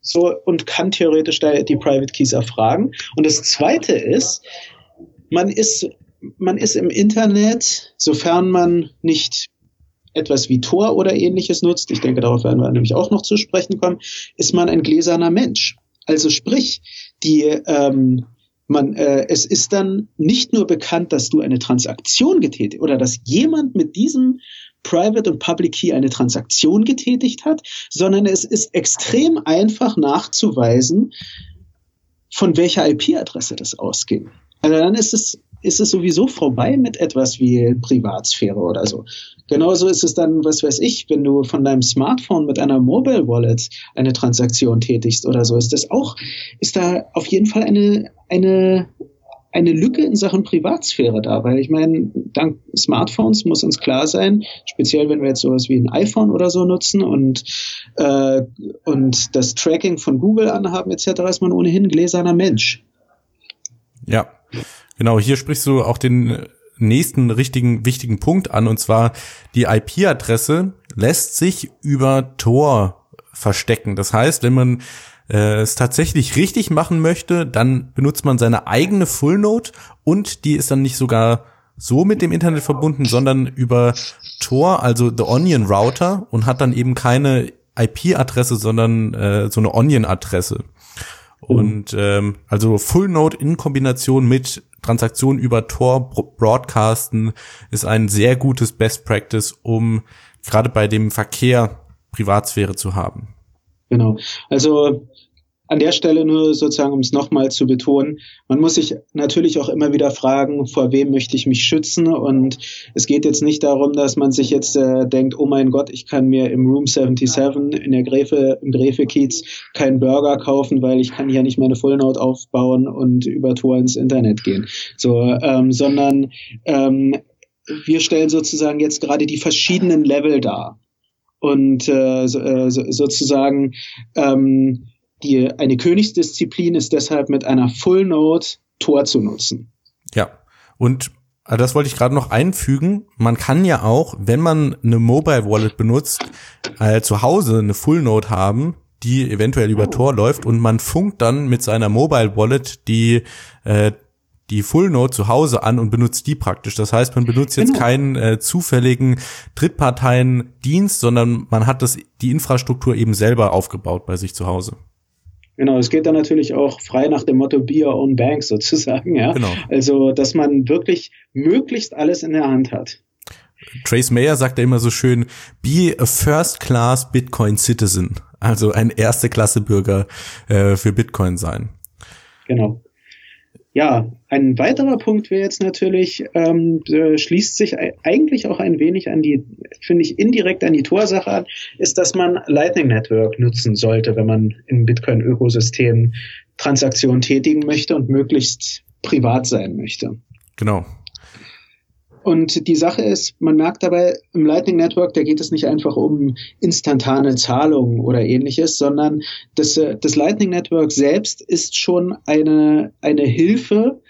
so und kann theoretisch da die Private Keys erfragen. Und das Zweite ist, man ist man ist im Internet, sofern man nicht etwas wie Tor oder ähnliches nutzt, ich denke, darauf werden wir nämlich auch noch zu sprechen kommen, ist man ein gläserner Mensch. Also sprich, die, ähm, man, äh, es ist dann nicht nur bekannt, dass du eine Transaktion getätigt oder dass jemand mit diesem Private und Public Key eine Transaktion getätigt hat, sondern es ist extrem einfach nachzuweisen, von welcher IP-Adresse das ausging. Also dann ist es ist es sowieso vorbei mit etwas wie Privatsphäre oder so. Genauso ist es dann, was weiß ich, wenn du von deinem Smartphone mit einer Mobile Wallet eine Transaktion tätigst oder so, ist das auch, ist da auf jeden Fall eine, eine, eine Lücke in Sachen Privatsphäre da, weil ich meine, dank Smartphones muss uns klar sein, speziell wenn wir jetzt sowas wie ein iPhone oder so nutzen und, äh, und das Tracking von Google anhaben etc., ist man ohnehin gläserner Mensch. Ja, Genau, hier sprichst du auch den nächsten richtigen wichtigen Punkt an und zwar die IP-Adresse lässt sich über Tor verstecken. Das heißt, wenn man äh, es tatsächlich richtig machen möchte, dann benutzt man seine eigene Full Node und die ist dann nicht sogar so mit dem Internet verbunden, sondern über Tor, also the Onion Router und hat dann eben keine IP-Adresse, sondern äh, so eine Onion-Adresse. Und ähm, also Full Node in Kombination mit Transaktionen über Tor broadcasten ist ein sehr gutes Best Practice, um gerade bei dem Verkehr Privatsphäre zu haben. Genau. Also an der Stelle nur sozusagen, um es nochmal zu betonen, man muss sich natürlich auch immer wieder fragen, vor wem möchte ich mich schützen? Und es geht jetzt nicht darum, dass man sich jetzt äh, denkt, oh mein Gott, ich kann mir im Room 77 in der Gräfe, im Gräfe-Kiez keinen Burger kaufen, weil ich kann hier nicht meine Fullnote aufbauen und über Tor ins Internet gehen. So, ähm, sondern ähm, wir stellen sozusagen jetzt gerade die verschiedenen Level dar. Und äh, so, äh, sozusagen ähm, die, eine Königsdisziplin ist deshalb mit einer Full Note Tor zu nutzen. Ja, und äh, das wollte ich gerade noch einfügen. Man kann ja auch, wenn man eine Mobile Wallet benutzt, äh, zu Hause eine Full Note haben, die eventuell über oh. Tor läuft und man funkt dann mit seiner Mobile Wallet die äh, die Full Note zu Hause an und benutzt die praktisch. Das heißt, man benutzt jetzt genau. keinen äh, zufälligen Drittparteiendienst, sondern man hat das die Infrastruktur eben selber aufgebaut bei sich zu Hause. Genau, es geht dann natürlich auch frei nach dem Motto Be Your Own Bank sozusagen, ja. Genau. Also, dass man wirklich möglichst alles in der Hand hat. Trace Mayer sagt ja immer so schön, be a first class Bitcoin citizen. Also ein erste Klasse Bürger äh, für Bitcoin sein. Genau. Ja, ein weiterer Punkt wäre jetzt natürlich, ähm, schließt sich eigentlich auch ein wenig an die, finde ich, indirekt an die Torsache an, ist, dass man Lightning Network nutzen sollte, wenn man im Bitcoin-Ökosystem Transaktionen tätigen möchte und möglichst privat sein möchte. Genau. Und die Sache ist, man merkt dabei, im Lightning Network, da geht es nicht einfach um instantane Zahlungen oder ähnliches, sondern das, äh, das Lightning Network selbst ist schon eine, eine Hilfe,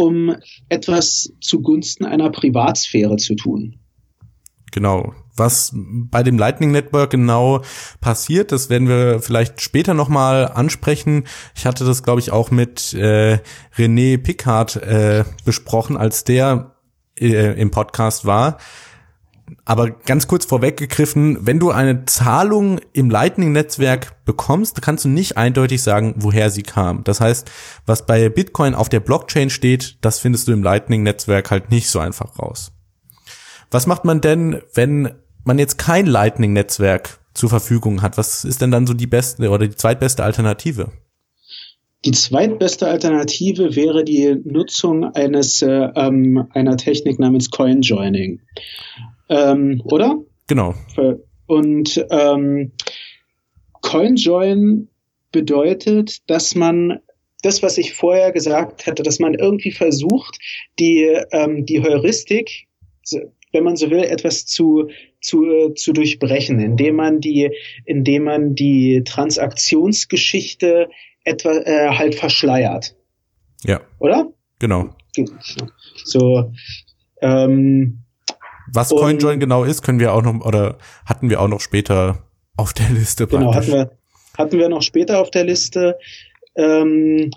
um etwas zugunsten einer Privatsphäre zu tun. Genau. Was bei dem Lightning Network genau passiert, das werden wir vielleicht später nochmal ansprechen. Ich hatte das, glaube ich, auch mit äh, René Pickard äh, besprochen, als der äh, im Podcast war. Aber ganz kurz vorweggegriffen, wenn du eine Zahlung im Lightning-Netzwerk bekommst, kannst du nicht eindeutig sagen, woher sie kam. Das heißt, was bei Bitcoin auf der Blockchain steht, das findest du im Lightning-Netzwerk halt nicht so einfach raus. Was macht man denn, wenn man jetzt kein Lightning-Netzwerk zur Verfügung hat? Was ist denn dann so die beste oder die zweitbeste Alternative? Die zweitbeste Alternative wäre die Nutzung eines äh, ähm, einer Technik namens Coin Joining, ähm, oder? Genau. Und ähm, Coin Join bedeutet, dass man das, was ich vorher gesagt hatte, dass man irgendwie versucht, die ähm, die Heuristik, wenn man so will, etwas zu zu, zu durchbrechen, indem man die, indem man die Transaktionsgeschichte etwa äh, halt verschleiert. Ja. Oder? Genau. So. Ähm, Was CoinJoin genau ist, können wir auch noch oder hatten wir auch noch später auf der Liste. Genau, praktisch. hatten wir hatten wir noch später auf der Liste. Ähm,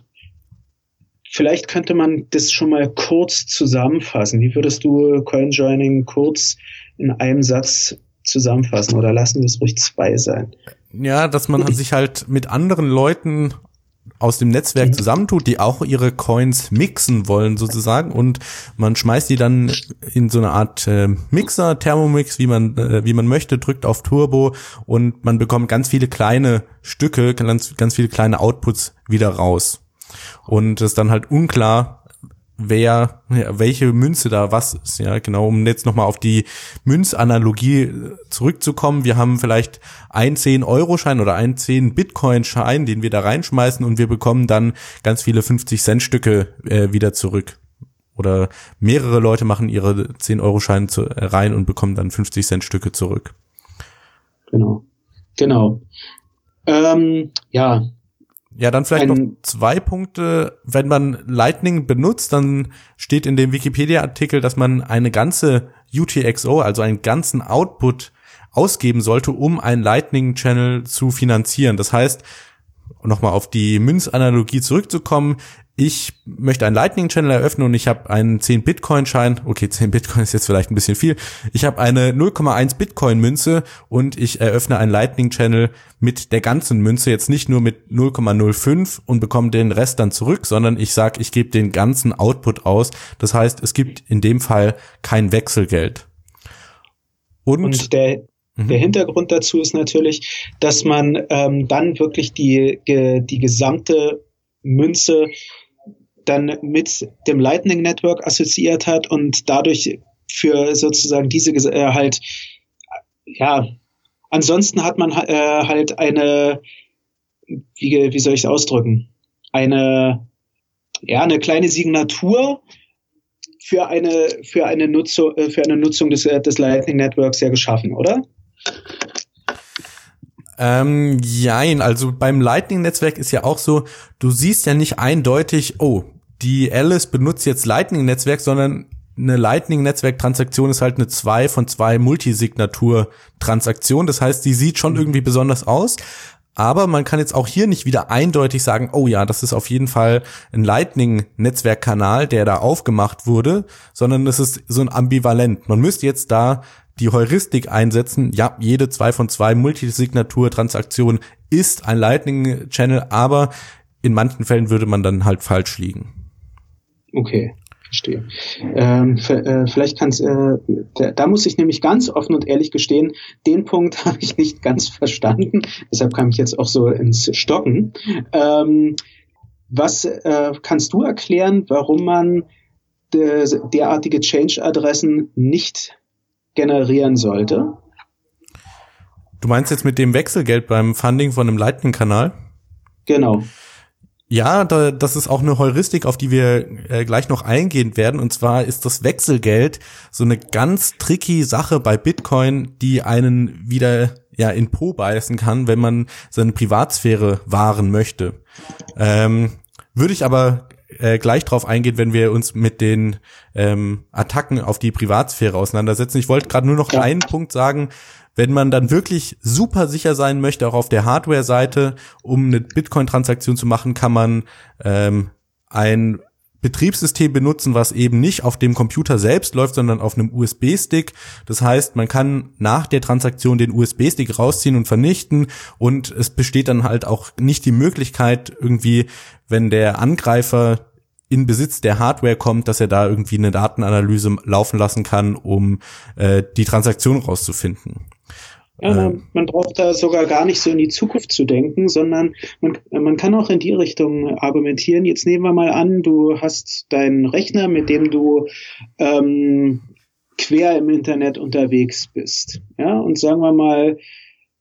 vielleicht könnte man das schon mal kurz zusammenfassen. Wie würdest du CoinJoining kurz in einem Satz zusammenfassen oder lassen wir es ruhig zwei sein? Ja, dass man sich halt mit anderen Leuten aus dem Netzwerk zusammentut, die auch ihre Coins mixen wollen sozusagen und man schmeißt die dann in so eine Art äh, Mixer, Thermomix, wie man äh, wie man möchte, drückt auf Turbo und man bekommt ganz viele kleine Stücke, ganz ganz viele kleine Outputs wieder raus. Und es ist dann halt unklar, wer, ja, welche Münze da was ist. Ja, genau, um jetzt nochmal auf die Münzanalogie äh, zurückzukommen. Wir haben vielleicht ein 10-Euro-Schein oder ein 10-Bitcoin-Schein, den wir da reinschmeißen und wir bekommen dann ganz viele 50-Cent-Stücke äh, wieder zurück. Oder mehrere Leute machen ihre 10-Euro-Scheine äh, rein und bekommen dann 50-Cent-Stücke zurück. Genau. Genau. Ähm, ja, ja, dann vielleicht noch zwei Punkte. Wenn man Lightning benutzt, dann steht in dem Wikipedia-Artikel, dass man eine ganze UTXO, also einen ganzen Output ausgeben sollte, um einen Lightning-Channel zu finanzieren. Das heißt, nochmal auf die Münzanalogie zurückzukommen, ich möchte einen Lightning-Channel eröffnen und ich habe einen 10 Bitcoin-Schein. Okay, 10 Bitcoin ist jetzt vielleicht ein bisschen viel. Ich habe eine 0,1 Bitcoin-Münze und ich eröffne einen Lightning-Channel mit der ganzen Münze, jetzt nicht nur mit 0,05 und bekomme den Rest dann zurück, sondern ich sage, ich gebe den ganzen Output aus. Das heißt, es gibt in dem Fall kein Wechselgeld. Und, und der, mhm. der Hintergrund dazu ist natürlich, dass man ähm, dann wirklich die, die gesamte Münze dann mit dem Lightning Network assoziiert hat und dadurch für sozusagen diese äh, halt, ja, ansonsten hat man äh, halt eine, wie, wie soll ich es ausdrücken, eine, ja, eine kleine Signatur für eine, für eine Nutzung, äh, für eine Nutzung des, äh, des Lightning Networks ja geschaffen, oder? Ähm, jein, also beim Lightning-Netzwerk ist ja auch so, du siehst ja nicht eindeutig, oh, die Alice benutzt jetzt Lightning-Netzwerk, sondern eine Lightning-Netzwerk-Transaktion ist halt eine zwei von zwei Multisignatur-Transaktion. Das heißt, die sieht schon irgendwie besonders aus. Aber man kann jetzt auch hier nicht wieder eindeutig sagen, oh ja, das ist auf jeden Fall ein Lightning-Netzwerkkanal, der da aufgemacht wurde, sondern es ist so ein Ambivalent. Man müsste jetzt da die Heuristik einsetzen, ja, jede zwei von zwei Multisignatur-Transaktion ist ein Lightning-Channel, aber in manchen Fällen würde man dann halt falsch liegen. Okay, verstehe. Ähm, äh, vielleicht kannst äh, da, da muss ich nämlich ganz offen und ehrlich gestehen, den Punkt habe ich nicht ganz verstanden. Deshalb kam ich jetzt auch so ins Stocken. Ähm, was äh, kannst du erklären, warum man de, derartige Change-Adressen nicht generieren sollte? Du meinst jetzt mit dem Wechselgeld beim Funding von einem Lightning-Kanal? Genau. Ja, da, das ist auch eine Heuristik, auf die wir äh, gleich noch eingehen werden. Und zwar ist das Wechselgeld so eine ganz tricky Sache bei Bitcoin, die einen wieder ja in Po beißen kann, wenn man seine Privatsphäre wahren möchte. Ähm, würde ich aber äh, gleich drauf eingehen, wenn wir uns mit den ähm, Attacken auf die Privatsphäre auseinandersetzen. Ich wollte gerade nur noch ja. einen Punkt sagen, wenn man dann wirklich super sicher sein möchte, auch auf der Hardware-Seite, um eine Bitcoin-Transaktion zu machen, kann man ähm, ein Betriebssystem benutzen, was eben nicht auf dem Computer selbst läuft, sondern auf einem USB-Stick. Das heißt, man kann nach der Transaktion den USB-Stick rausziehen und vernichten und es besteht dann halt auch nicht die Möglichkeit irgendwie, wenn der Angreifer in Besitz der Hardware kommt, dass er da irgendwie eine Datenanalyse laufen lassen kann, um äh, die Transaktion rauszufinden. Ja, ähm. man braucht da sogar gar nicht so in die Zukunft zu denken, sondern man, man kann auch in die Richtung argumentieren. Jetzt nehmen wir mal an, du hast deinen Rechner, mit dem du ähm, quer im Internet unterwegs bist. Ja, und sagen wir mal,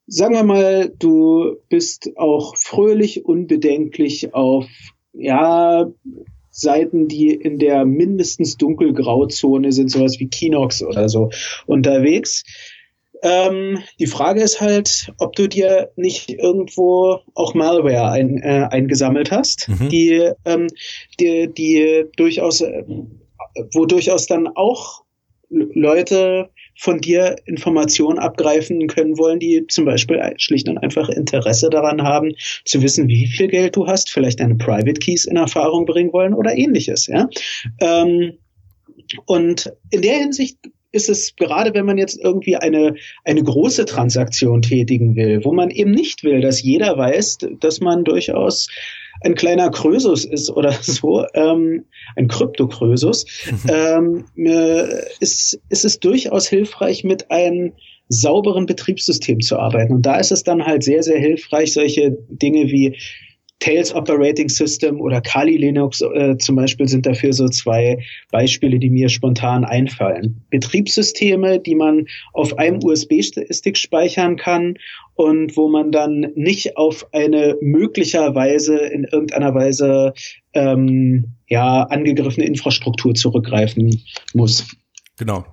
sagen wir mal, du bist auch fröhlich, unbedenklich auf, ja, Seiten, die in der mindestens dunkelgrauzone sind, sowas wie Kinox oder so unterwegs ähm, die Frage ist halt, ob du dir nicht irgendwo auch Malware ein, äh, eingesammelt hast, mhm. die, ähm, die, die durchaus, äh, wo durchaus dann auch Leute von dir Informationen abgreifen können wollen, die zum Beispiel schlicht und einfach Interesse daran haben, zu wissen, wie viel Geld du hast, vielleicht deine Private Keys in Erfahrung bringen wollen oder ähnliches, ja. Ähm, und in der Hinsicht ist es gerade, wenn man jetzt irgendwie eine, eine große Transaktion tätigen will, wo man eben nicht will, dass jeder weiß, dass man durchaus ein kleiner Krösus ist oder so, ähm, ein Kryptokrösus, mhm. ähm, äh, ist, ist es durchaus hilfreich, mit einem sauberen Betriebssystem zu arbeiten. Und da ist es dann halt sehr, sehr hilfreich, solche Dinge wie Tails Operating System oder Kali Linux äh, zum Beispiel sind dafür so zwei Beispiele, die mir spontan einfallen. Betriebssysteme, die man auf einem USB-Stick speichern kann und wo man dann nicht auf eine möglicherweise in irgendeiner Weise ähm, ja angegriffene Infrastruktur zurückgreifen muss. Genau.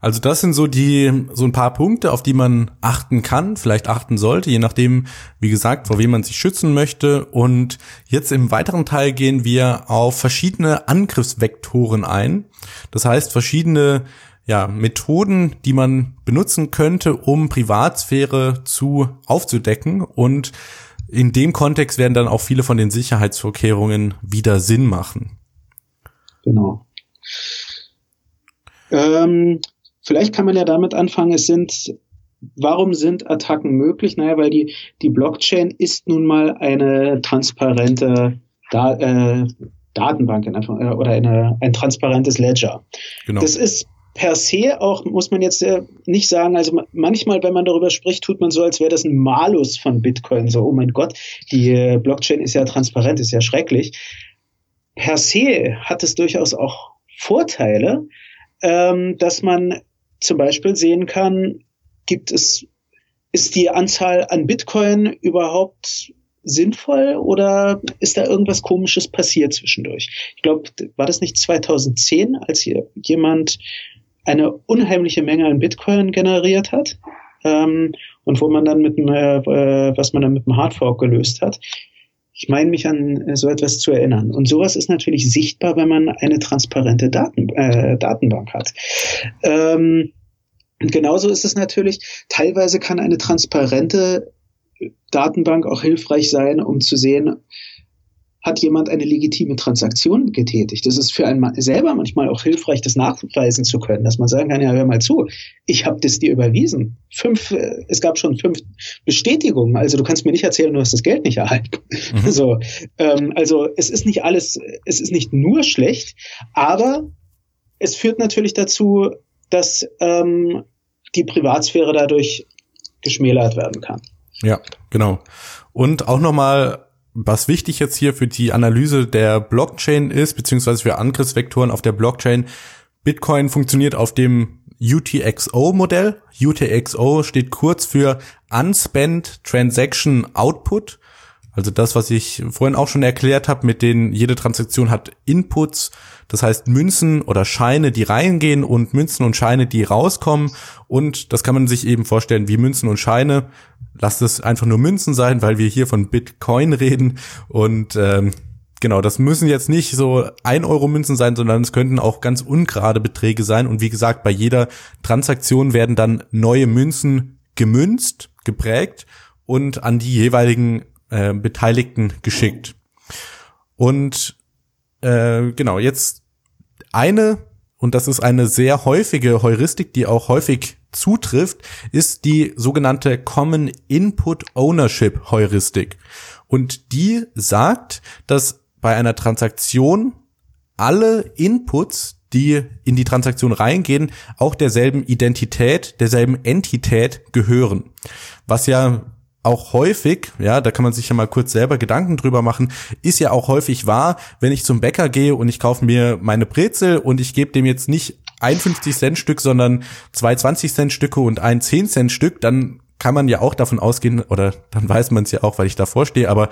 Also das sind so die, so ein paar Punkte, auf die man achten kann, vielleicht achten sollte, je nachdem, wie gesagt, vor wem man sich schützen möchte. Und jetzt im weiteren Teil gehen wir auf verschiedene Angriffsvektoren ein. Das heißt, verschiedene ja, Methoden, die man benutzen könnte, um Privatsphäre zu aufzudecken. Und in dem Kontext werden dann auch viele von den Sicherheitsvorkehrungen wieder Sinn machen. Genau. Ähm, Vielleicht kann man ja damit anfangen, es sind, warum sind Attacken möglich? Naja, weil die, die Blockchain ist nun mal eine transparente da äh, Datenbank äh, oder eine, ein transparentes Ledger. Genau. Das ist per se auch, muss man jetzt äh, nicht sagen, also manchmal, wenn man darüber spricht, tut man so, als wäre das ein Malus von Bitcoin. So, oh mein Gott, die äh, Blockchain ist ja transparent, ist ja schrecklich. Per se hat es durchaus auch Vorteile, ähm, dass man zum Beispiel sehen kann, gibt es, ist die Anzahl an Bitcoin überhaupt sinnvoll oder ist da irgendwas Komisches passiert zwischendurch? Ich glaube, war das nicht 2010, als hier jemand eine unheimliche Menge an Bitcoin generiert hat ähm, und wo man dann mit äh, was man dann mit einem Hardfork gelöst hat. Ich meine mich an so etwas zu erinnern. Und sowas ist natürlich sichtbar, wenn man eine transparente Daten, äh, Datenbank hat. Ähm, und genauso ist es natürlich, teilweise kann eine transparente Datenbank auch hilfreich sein, um zu sehen, hat jemand eine legitime Transaktion getätigt. Das ist für einen selber manchmal auch hilfreich, das nachweisen zu können, dass man sagen kann, ja, hör mal zu, ich habe das dir überwiesen. Fünf, äh, es gab schon fünf Bestätigungen, also du kannst mir nicht erzählen, du hast das Geld nicht erhalten. Mhm. So, ähm, also es ist nicht alles, es ist nicht nur schlecht, aber es führt natürlich dazu, dass ähm, die Privatsphäre dadurch geschmälert werden kann. Ja, genau. Und auch nochmal was wichtig jetzt hier für die Analyse der Blockchain ist, beziehungsweise für Angriffsvektoren auf der Blockchain, Bitcoin funktioniert auf dem UTXO-Modell. UTXO steht kurz für Unspent Transaction Output. Also das, was ich vorhin auch schon erklärt habe, mit denen jede Transaktion hat Inputs, das heißt Münzen oder Scheine, die reingehen und Münzen und Scheine, die rauskommen. Und das kann man sich eben vorstellen wie Münzen und Scheine. Lasst es einfach nur Münzen sein, weil wir hier von Bitcoin reden. Und ähm, genau, das müssen jetzt nicht so ein Euro Münzen sein, sondern es könnten auch ganz ungerade Beträge sein. Und wie gesagt, bei jeder Transaktion werden dann neue Münzen gemünzt, geprägt und an die jeweiligen äh, Beteiligten geschickt. Und äh, genau, jetzt eine, und das ist eine sehr häufige Heuristik, die auch häufig zutrifft, ist die sogenannte Common Input Ownership Heuristik. Und die sagt, dass bei einer Transaktion alle Inputs, die in die Transaktion reingehen, auch derselben Identität, derselben Entität gehören. Was ja auch häufig, ja, da kann man sich ja mal kurz selber Gedanken drüber machen, ist ja auch häufig wahr, wenn ich zum Bäcker gehe und ich kaufe mir meine Brezel und ich gebe dem jetzt nicht ein 50 Cent Stück, sondern zwei 20 Cent Stücke und ein 10 Cent Stück, dann kann man ja auch davon ausgehen, oder dann weiß man es ja auch, weil ich davor stehe, aber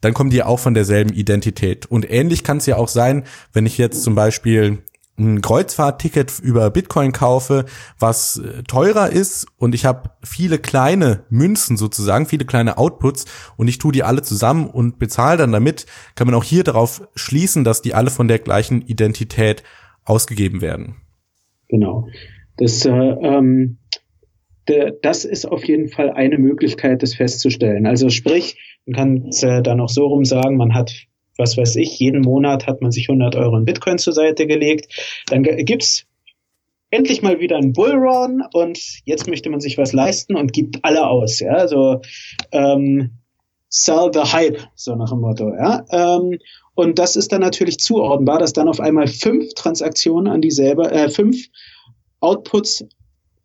dann kommen die auch von derselben Identität. Und ähnlich kann es ja auch sein, wenn ich jetzt zum Beispiel ein Kreuzfahrtticket über Bitcoin kaufe, was äh, teurer ist und ich habe viele kleine Münzen sozusagen, viele kleine Outputs und ich tue die alle zusammen und bezahle dann damit, kann man auch hier darauf schließen, dass die alle von der gleichen Identität ausgegeben werden. Genau. Das, äh, ähm, de, das ist auf jeden Fall eine Möglichkeit, das festzustellen. Also sprich, man kann es äh, dann auch so rum sagen, man hat was weiß ich, jeden Monat hat man sich 100 Euro in Bitcoin zur Seite gelegt. Dann gibt's endlich mal wieder einen Bullrun und jetzt möchte man sich was leisten und gibt alle aus. Ja, also ähm, sell the hype, so nach dem Motto. Ja, ähm, und das ist dann natürlich zuordnbar, dass dann auf einmal fünf Transaktionen an dieselbe, äh, fünf Outputs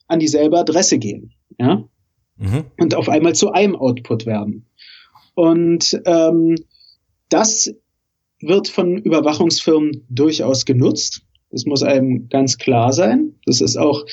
an dieselbe Adresse gehen. Ja, mhm. und auf einmal zu einem Output werden. Und ähm, das wird von Überwachungsfirmen durchaus genutzt. Das muss einem ganz klar sein. Das ist auch,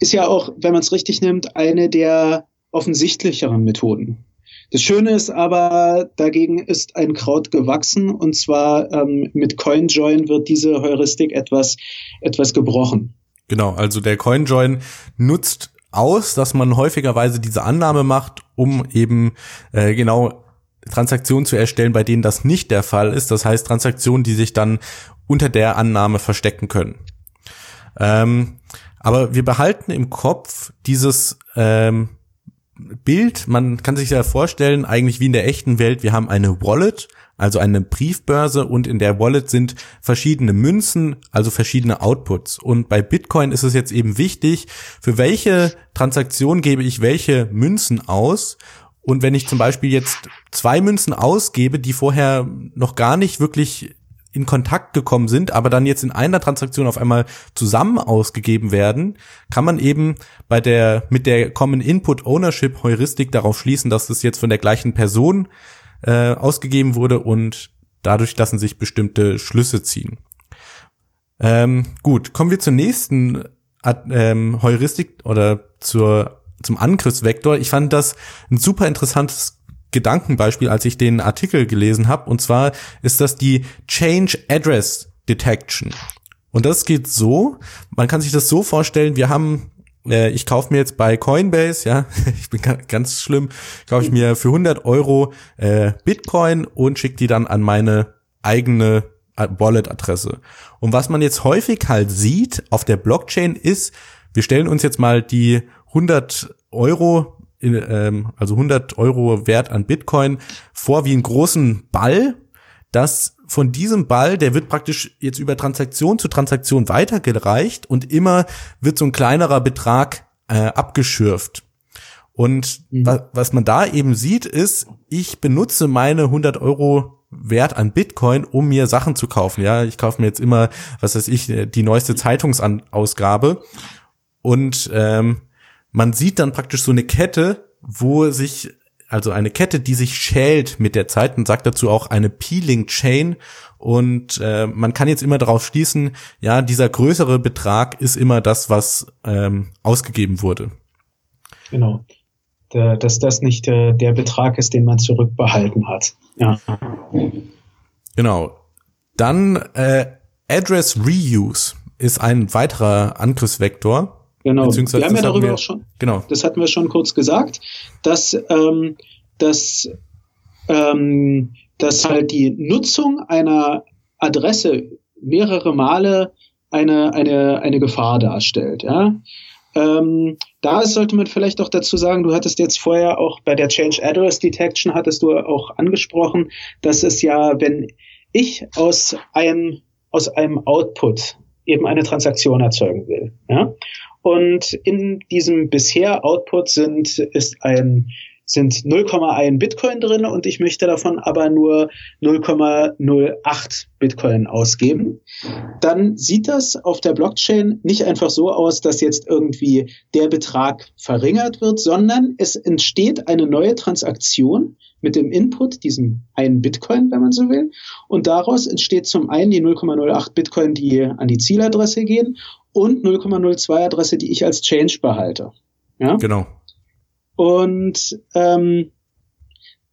ist ja auch, wenn man es richtig nimmt, eine der offensichtlicheren Methoden. Das Schöne ist aber, dagegen ist ein Kraut gewachsen und zwar ähm, mit CoinJoin wird diese Heuristik etwas, etwas gebrochen. Genau, also der CoinJoin nutzt aus, dass man häufigerweise diese Annahme macht, um eben äh, genau Transaktionen zu erstellen, bei denen das nicht der Fall ist. Das heißt Transaktionen, die sich dann unter der Annahme verstecken können. Ähm, aber wir behalten im Kopf dieses ähm, Bild, man kann sich ja vorstellen, eigentlich wie in der echten Welt, wir haben eine Wallet, also eine Briefbörse und in der Wallet sind verschiedene Münzen, also verschiedene Outputs. Und bei Bitcoin ist es jetzt eben wichtig, für welche Transaktion gebe ich welche Münzen aus und wenn ich zum Beispiel jetzt zwei Münzen ausgebe, die vorher noch gar nicht wirklich in Kontakt gekommen sind, aber dann jetzt in einer Transaktion auf einmal zusammen ausgegeben werden, kann man eben bei der mit der Common Input Ownership Heuristik darauf schließen, dass es jetzt von der gleichen Person äh, ausgegeben wurde und dadurch lassen sich bestimmte Schlüsse ziehen. Ähm, gut, kommen wir zur nächsten ähm, Heuristik oder zur zum Angriffsvektor. Ich fand das ein super interessantes Gedankenbeispiel, als ich den Artikel gelesen habe. Und zwar ist das die Change Address Detection. Und das geht so, man kann sich das so vorstellen, wir haben äh, ich kaufe mir jetzt bei Coinbase, ja, ich bin ganz schlimm, kaufe ich mir für 100 Euro äh, Bitcoin und schicke die dann an meine eigene Wallet-Adresse. Und was man jetzt häufig halt sieht auf der Blockchain ist, wir stellen uns jetzt mal die 100 Euro, ähm, also 100 Euro Wert an Bitcoin vor wie einen großen Ball, dass von diesem Ball, der wird praktisch jetzt über Transaktion zu Transaktion weitergereicht und immer wird so ein kleinerer Betrag äh, abgeschürft. Und mhm. wa was man da eben sieht, ist, ich benutze meine 100 Euro Wert an Bitcoin, um mir Sachen zu kaufen. Ja, ich kaufe mir jetzt immer, was weiß ich, die neueste Zeitungsausgabe und ähm, man sieht dann praktisch so eine Kette, wo sich also eine Kette, die sich schält mit der Zeit und sagt dazu auch eine Peeling Chain. Und äh, man kann jetzt immer darauf schließen, ja, dieser größere Betrag ist immer das, was ähm, ausgegeben wurde. Genau. Dass das nicht äh, der Betrag ist, den man zurückbehalten hat. Ja. Genau. Dann äh, Address Reuse ist ein weiterer Angriffsvektor. Genau, wir haben ja darüber wir, auch schon, genau. das hatten wir schon kurz gesagt, dass, ähm, dass, ähm, dass halt die Nutzung einer Adresse mehrere Male eine, eine, eine Gefahr darstellt. Ja? Ähm, da sollte man vielleicht auch dazu sagen, du hattest jetzt vorher auch bei der Change Address Detection hattest du auch angesprochen, dass es ja, wenn ich aus einem, aus einem Output eben eine Transaktion erzeugen will, ja, und in diesem bisher Output sind, ist ein, sind 0,1 Bitcoin drin und ich möchte davon aber nur 0,08 Bitcoin ausgeben. Dann sieht das auf der Blockchain nicht einfach so aus, dass jetzt irgendwie der Betrag verringert wird, sondern es entsteht eine neue Transaktion mit dem Input, diesem einen Bitcoin, wenn man so will. Und daraus entsteht zum einen die 0,08 Bitcoin, die an die Zieladresse gehen und 0,02 Adresse, die ich als Change behalte. Ja? Genau. Und ähm,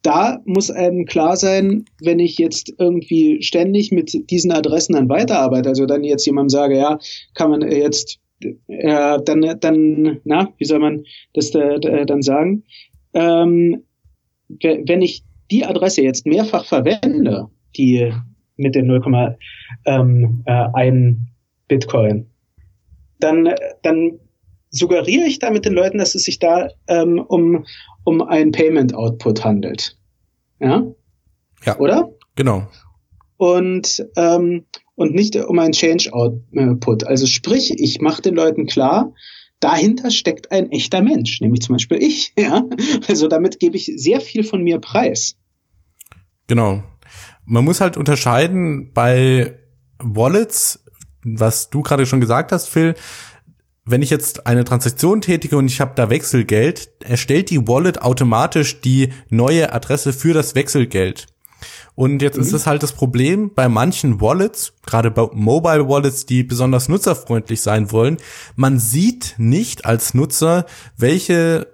da muss einem klar sein, wenn ich jetzt irgendwie ständig mit diesen Adressen dann weiterarbeite, also dann jetzt jemandem sage, ja, kann man jetzt äh, dann, dann, na, wie soll man das da, da, dann sagen? Ähm, wenn ich die Adresse jetzt mehrfach verwende, die mit den 0,1 ähm, Bitcoin, dann, dann suggeriere ich damit den Leuten, dass es sich da ähm, um, um ein Payment Output handelt. Ja? Ja. Oder? Genau. Und, ähm, und nicht um ein Change Output. Also sprich, ich mache den Leuten klar, dahinter steckt ein echter Mensch, nämlich zum Beispiel ich. Ja? Also damit gebe ich sehr viel von mir preis. Genau. Man muss halt unterscheiden bei Wallets was du gerade schon gesagt hast, Phil, wenn ich jetzt eine Transaktion tätige und ich habe da Wechselgeld, erstellt die Wallet automatisch die neue Adresse für das Wechselgeld. Und jetzt mhm. ist es halt das Problem bei manchen Wallets, gerade bei Mobile Wallets, die besonders nutzerfreundlich sein wollen, man sieht nicht als Nutzer, welche,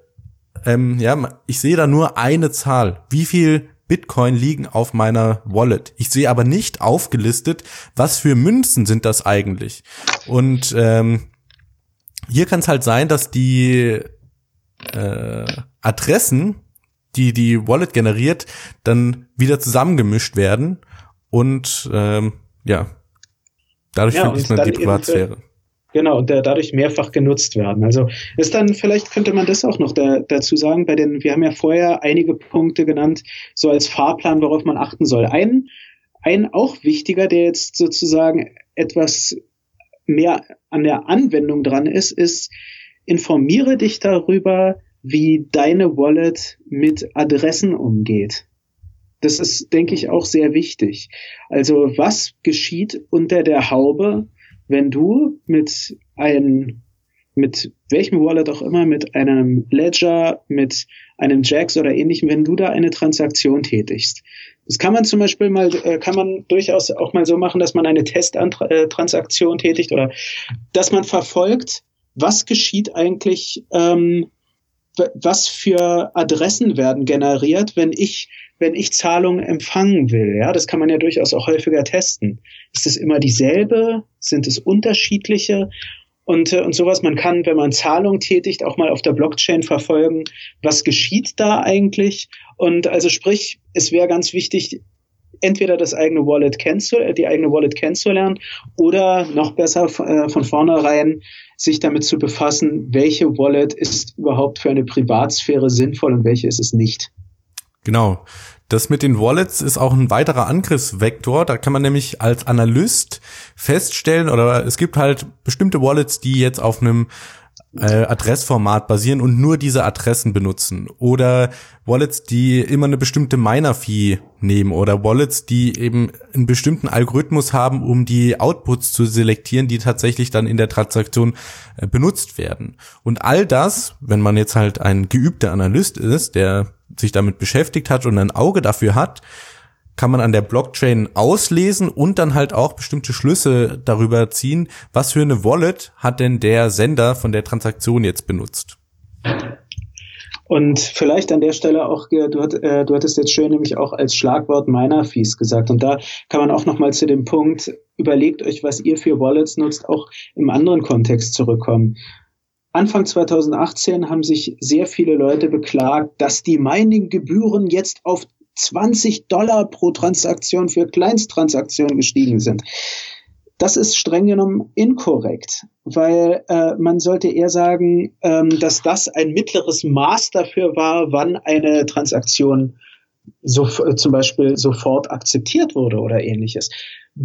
ähm, ja, ich sehe da nur eine Zahl. Wie viel Bitcoin liegen auf meiner Wallet. Ich sehe aber nicht aufgelistet, was für Münzen sind das eigentlich. Und ähm, hier kann es halt sein, dass die äh, Adressen, die die Wallet generiert, dann wieder zusammengemischt werden und ähm, ja, dadurch ja, verliert man die Privatsphäre. Genau, und der dadurch mehrfach genutzt werden. Also ist dann, vielleicht könnte man das auch noch da, dazu sagen, bei den, wir haben ja vorher einige Punkte genannt, so als Fahrplan, worauf man achten soll. Ein, ein auch wichtiger, der jetzt sozusagen etwas mehr an der Anwendung dran ist, ist, informiere dich darüber, wie deine Wallet mit Adressen umgeht. Das ist, denke ich, auch sehr wichtig. Also was geschieht unter der Haube, wenn du mit einem, mit welchem Wallet auch immer, mit einem Ledger, mit einem Jax oder ähnlichem, wenn du da eine Transaktion tätigst. Das kann man zum Beispiel mal, äh, kann man durchaus auch mal so machen, dass man eine Testtransaktion tätigt oder dass man verfolgt, was geschieht eigentlich, ähm, was für Adressen werden generiert, wenn ich wenn ich Zahlungen empfangen will. Ja, das kann man ja durchaus auch häufiger testen. Ist es immer dieselbe? Sind es unterschiedliche? Und, äh, und sowas, man kann, wenn man Zahlungen tätigt, auch mal auf der Blockchain verfolgen, was geschieht da eigentlich? Und also sprich, es wäre ganz wichtig, entweder das eigene Wallet kennenzulernen, die eigene Wallet kennenzulernen oder noch besser äh, von vornherein sich damit zu befassen, welche Wallet ist überhaupt für eine Privatsphäre sinnvoll und welche ist es nicht. Genau. Das mit den Wallets ist auch ein weiterer Angriffsvektor. Da kann man nämlich als Analyst feststellen, oder es gibt halt bestimmte Wallets, die jetzt auf einem äh, Adressformat basieren und nur diese Adressen benutzen oder Wallets, die immer eine bestimmte Miner-Fee nehmen oder Wallets, die eben einen bestimmten Algorithmus haben, um die Outputs zu selektieren, die tatsächlich dann in der Transaktion äh, benutzt werden. Und all das, wenn man jetzt halt ein geübter Analyst ist, der sich damit beschäftigt hat und ein Auge dafür hat, kann man an der Blockchain auslesen und dann halt auch bestimmte Schlüsse darüber ziehen, was für eine Wallet hat denn der Sender von der Transaktion jetzt benutzt. Und vielleicht an der Stelle auch, du, äh, du hattest jetzt schön nämlich auch als Schlagwort Miner Fees gesagt. Und da kann man auch nochmal zu dem Punkt, überlegt euch, was ihr für Wallets nutzt, auch im anderen Kontext zurückkommen. Anfang 2018 haben sich sehr viele Leute beklagt, dass die Mining-Gebühren jetzt auf 20 Dollar pro Transaktion für Kleinsttransaktionen gestiegen sind. Das ist streng genommen inkorrekt, weil äh, man sollte eher sagen, ähm, dass das ein mittleres Maß dafür war, wann eine Transaktion so, äh, zum Beispiel sofort akzeptiert wurde oder ähnliches.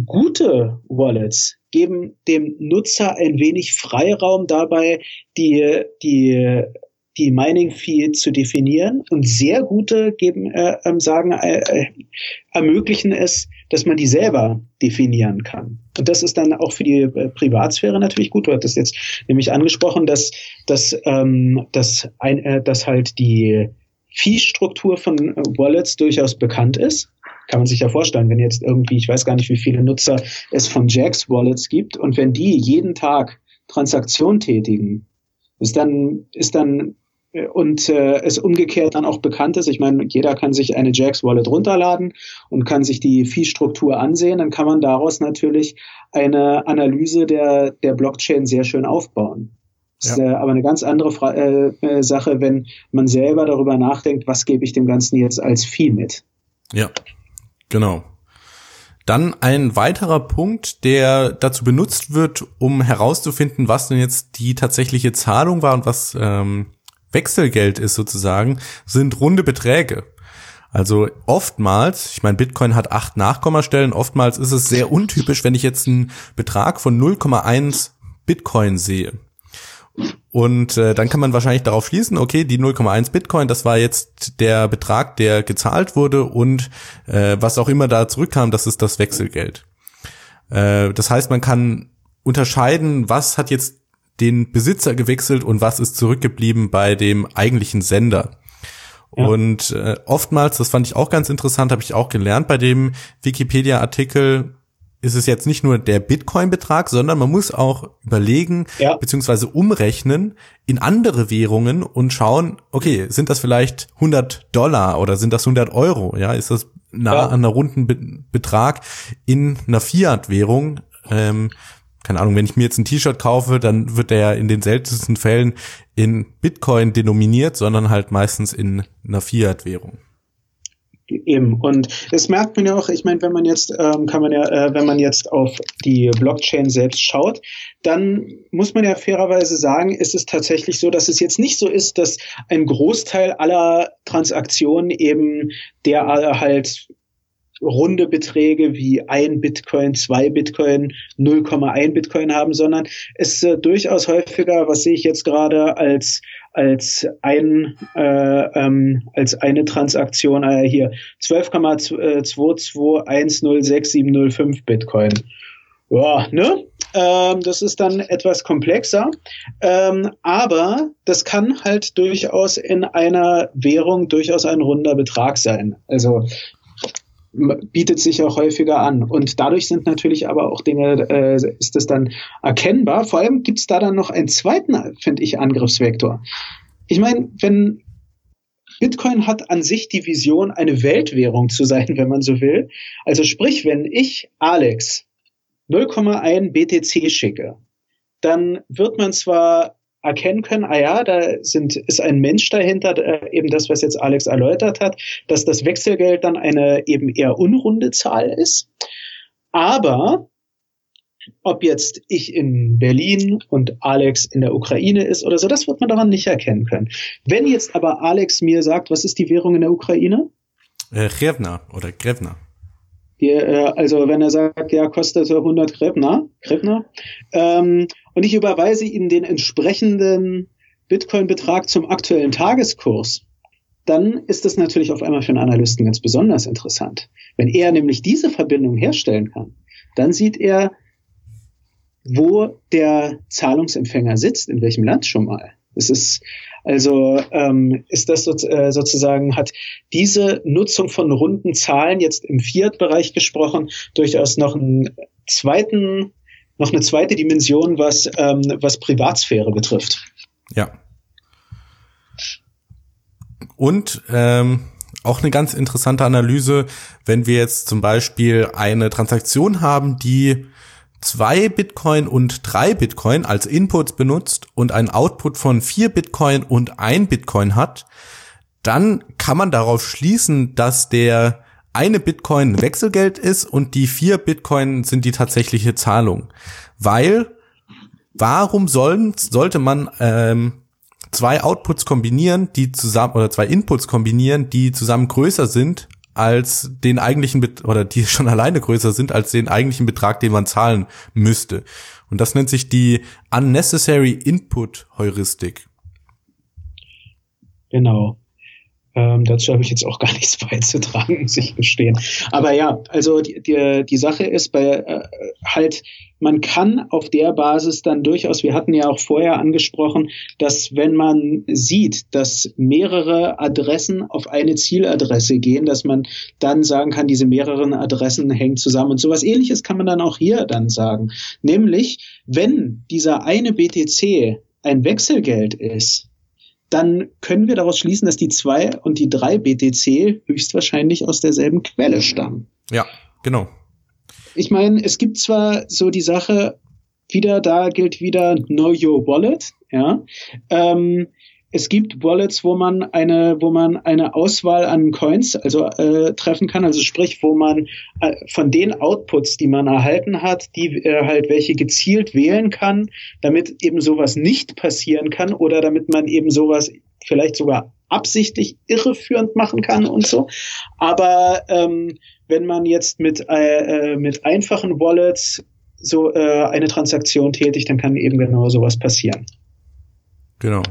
Gute Wallets geben dem Nutzer ein wenig Freiraum dabei, die, die die Mining Fee zu definieren und sehr gute geben äh, ähm, sagen äh, äh, ermöglichen es, dass man die selber definieren kann. Und das ist dann auch für die äh, Privatsphäre natürlich gut. Du hattest jetzt nämlich angesprochen, dass dass ähm, dass, ein, äh, dass halt die Fee-Struktur von äh, Wallets durchaus bekannt ist. Kann man sich ja vorstellen, wenn jetzt irgendwie, ich weiß gar nicht, wie viele Nutzer es von Jax Wallets gibt und wenn die jeden Tag Transaktionen tätigen, ist dann, ist dann und äh, es umgekehrt dann auch bekannt ist, ich meine, jeder kann sich eine Jax Wallet runterladen und kann sich die Fee-Struktur ansehen, dann kann man daraus natürlich eine Analyse der, der Blockchain sehr schön aufbauen. Das ja. ist äh, aber eine ganz andere Fra äh, äh, Sache, wenn man selber darüber nachdenkt, was gebe ich dem Ganzen jetzt als Fee mit. Ja, genau. Dann ein weiterer Punkt, der dazu benutzt wird, um herauszufinden, was denn jetzt die tatsächliche Zahlung war und was ähm, Wechselgeld ist sozusagen, sind runde Beträge. Also oftmals, ich meine, Bitcoin hat acht Nachkommastellen, oftmals ist es sehr untypisch, wenn ich jetzt einen Betrag von 0,1 Bitcoin sehe. Und äh, dann kann man wahrscheinlich darauf schließen, okay, die 0,1 Bitcoin, das war jetzt der Betrag, der gezahlt wurde und äh, was auch immer da zurückkam, das ist das Wechselgeld. Äh, das heißt, man kann unterscheiden, was hat jetzt den Besitzer gewechselt und was ist zurückgeblieben bei dem eigentlichen Sender. Ja. Und äh, oftmals, das fand ich auch ganz interessant, habe ich auch gelernt bei dem Wikipedia-Artikel, ist es jetzt nicht nur der Bitcoin-Betrag, sondern man muss auch überlegen, ja. beziehungsweise umrechnen in andere Währungen und schauen, okay, sind das vielleicht 100 Dollar oder sind das 100 Euro? Ja, ist das nah ja. an einer runden Be Betrag in einer Fiat-Währung? Ähm, keine Ahnung, wenn ich mir jetzt ein T-Shirt kaufe, dann wird der in den seltensten Fällen in Bitcoin denominiert, sondern halt meistens in einer Fiat-Währung. Eben. Und das merkt man ja auch, ich meine, wenn man jetzt, ähm, kann man ja, äh, wenn man jetzt auf die Blockchain selbst schaut, dann muss man ja fairerweise sagen, ist es tatsächlich so, dass es jetzt nicht so ist, dass ein Großteil aller Transaktionen eben der halt runde Beträge wie ein Bitcoin, zwei Bitcoin, 0,1 Bitcoin haben, sondern es äh, durchaus häufiger, was sehe ich jetzt gerade als als ein äh, ähm, als eine Transaktion äh, hier 12,22106,705 Bitcoin. Ja, ne? Ähm, das ist dann etwas komplexer, ähm, aber das kann halt durchaus in einer Währung durchaus ein runder Betrag sein. Also bietet sich auch häufiger an. Und dadurch sind natürlich aber auch Dinge, äh, ist das dann erkennbar. Vor allem gibt es da dann noch einen zweiten, finde ich, Angriffsvektor. Ich meine, wenn Bitcoin hat an sich die Vision, eine Weltwährung zu sein, wenn man so will. Also sprich, wenn ich Alex 0,1 BTC schicke, dann wird man zwar erkennen können, ah ja, da sind, ist ein Mensch dahinter, äh, eben das, was jetzt Alex erläutert hat, dass das Wechselgeld dann eine eben eher unrunde Zahl ist. Aber ob jetzt ich in Berlin und Alex in der Ukraine ist oder so, das wird man daran nicht erkennen können. Wenn jetzt aber Alex mir sagt, was ist die Währung in der Ukraine? Äh, Grevna oder Grevna. Die, äh, also wenn er sagt, ja, kostet so 100 Grevna, Grevna ähm, und ich überweise Ihnen den entsprechenden Bitcoin-Betrag zum aktuellen Tageskurs, dann ist das natürlich auf einmal für einen Analysten ganz besonders interessant. Wenn er nämlich diese Verbindung herstellen kann, dann sieht er, wo der Zahlungsempfänger sitzt, in welchem Land schon mal. Es ist also ähm, ist das so, äh, sozusagen hat diese Nutzung von runden Zahlen jetzt im Fiat-Bereich gesprochen durchaus noch einen zweiten noch eine zweite Dimension, was ähm, was Privatsphäre betrifft. Ja. Und ähm, auch eine ganz interessante Analyse, wenn wir jetzt zum Beispiel eine Transaktion haben, die zwei Bitcoin und drei Bitcoin als Inputs benutzt und ein Output von vier Bitcoin und ein Bitcoin hat, dann kann man darauf schließen, dass der eine Bitcoin Wechselgeld ist und die vier Bitcoin sind die tatsächliche Zahlung. Weil, warum sollen, sollte man ähm, zwei Outputs kombinieren, die zusammen, oder zwei Inputs kombinieren, die zusammen größer sind als den eigentlichen Bet oder die schon alleine größer sind als den eigentlichen Betrag, den man zahlen müsste. Und das nennt sich die Unnecessary Input Heuristik. Genau. Ähm, dazu habe ich jetzt auch gar nichts beizutragen, muss ich gestehen. Aber ja, also die, die, die Sache ist bei äh, halt, man kann auf der Basis dann durchaus, wir hatten ja auch vorher angesprochen, dass wenn man sieht, dass mehrere Adressen auf eine Zieladresse gehen, dass man dann sagen kann, diese mehreren Adressen hängen zusammen. Und sowas ähnliches kann man dann auch hier dann sagen. Nämlich, wenn dieser eine BTC ein Wechselgeld ist, dann können wir daraus schließen, dass die zwei und die drei BTC höchstwahrscheinlich aus derselben Quelle stammen. Ja, genau. Ich meine, es gibt zwar so die Sache, wieder da gilt wieder Know Your Wallet, ja. Ähm, es gibt Wallets, wo man eine, wo man eine Auswahl an Coins also äh, treffen kann, also sprich, wo man äh, von den Outputs, die man erhalten hat, die äh, halt welche gezielt wählen kann, damit eben sowas nicht passieren kann oder damit man eben sowas vielleicht sogar absichtlich irreführend machen kann und so. Aber ähm, wenn man jetzt mit äh, äh mit einfachen Wallets so äh, eine Transaktion tätigt, dann kann eben genau sowas passieren. Genau.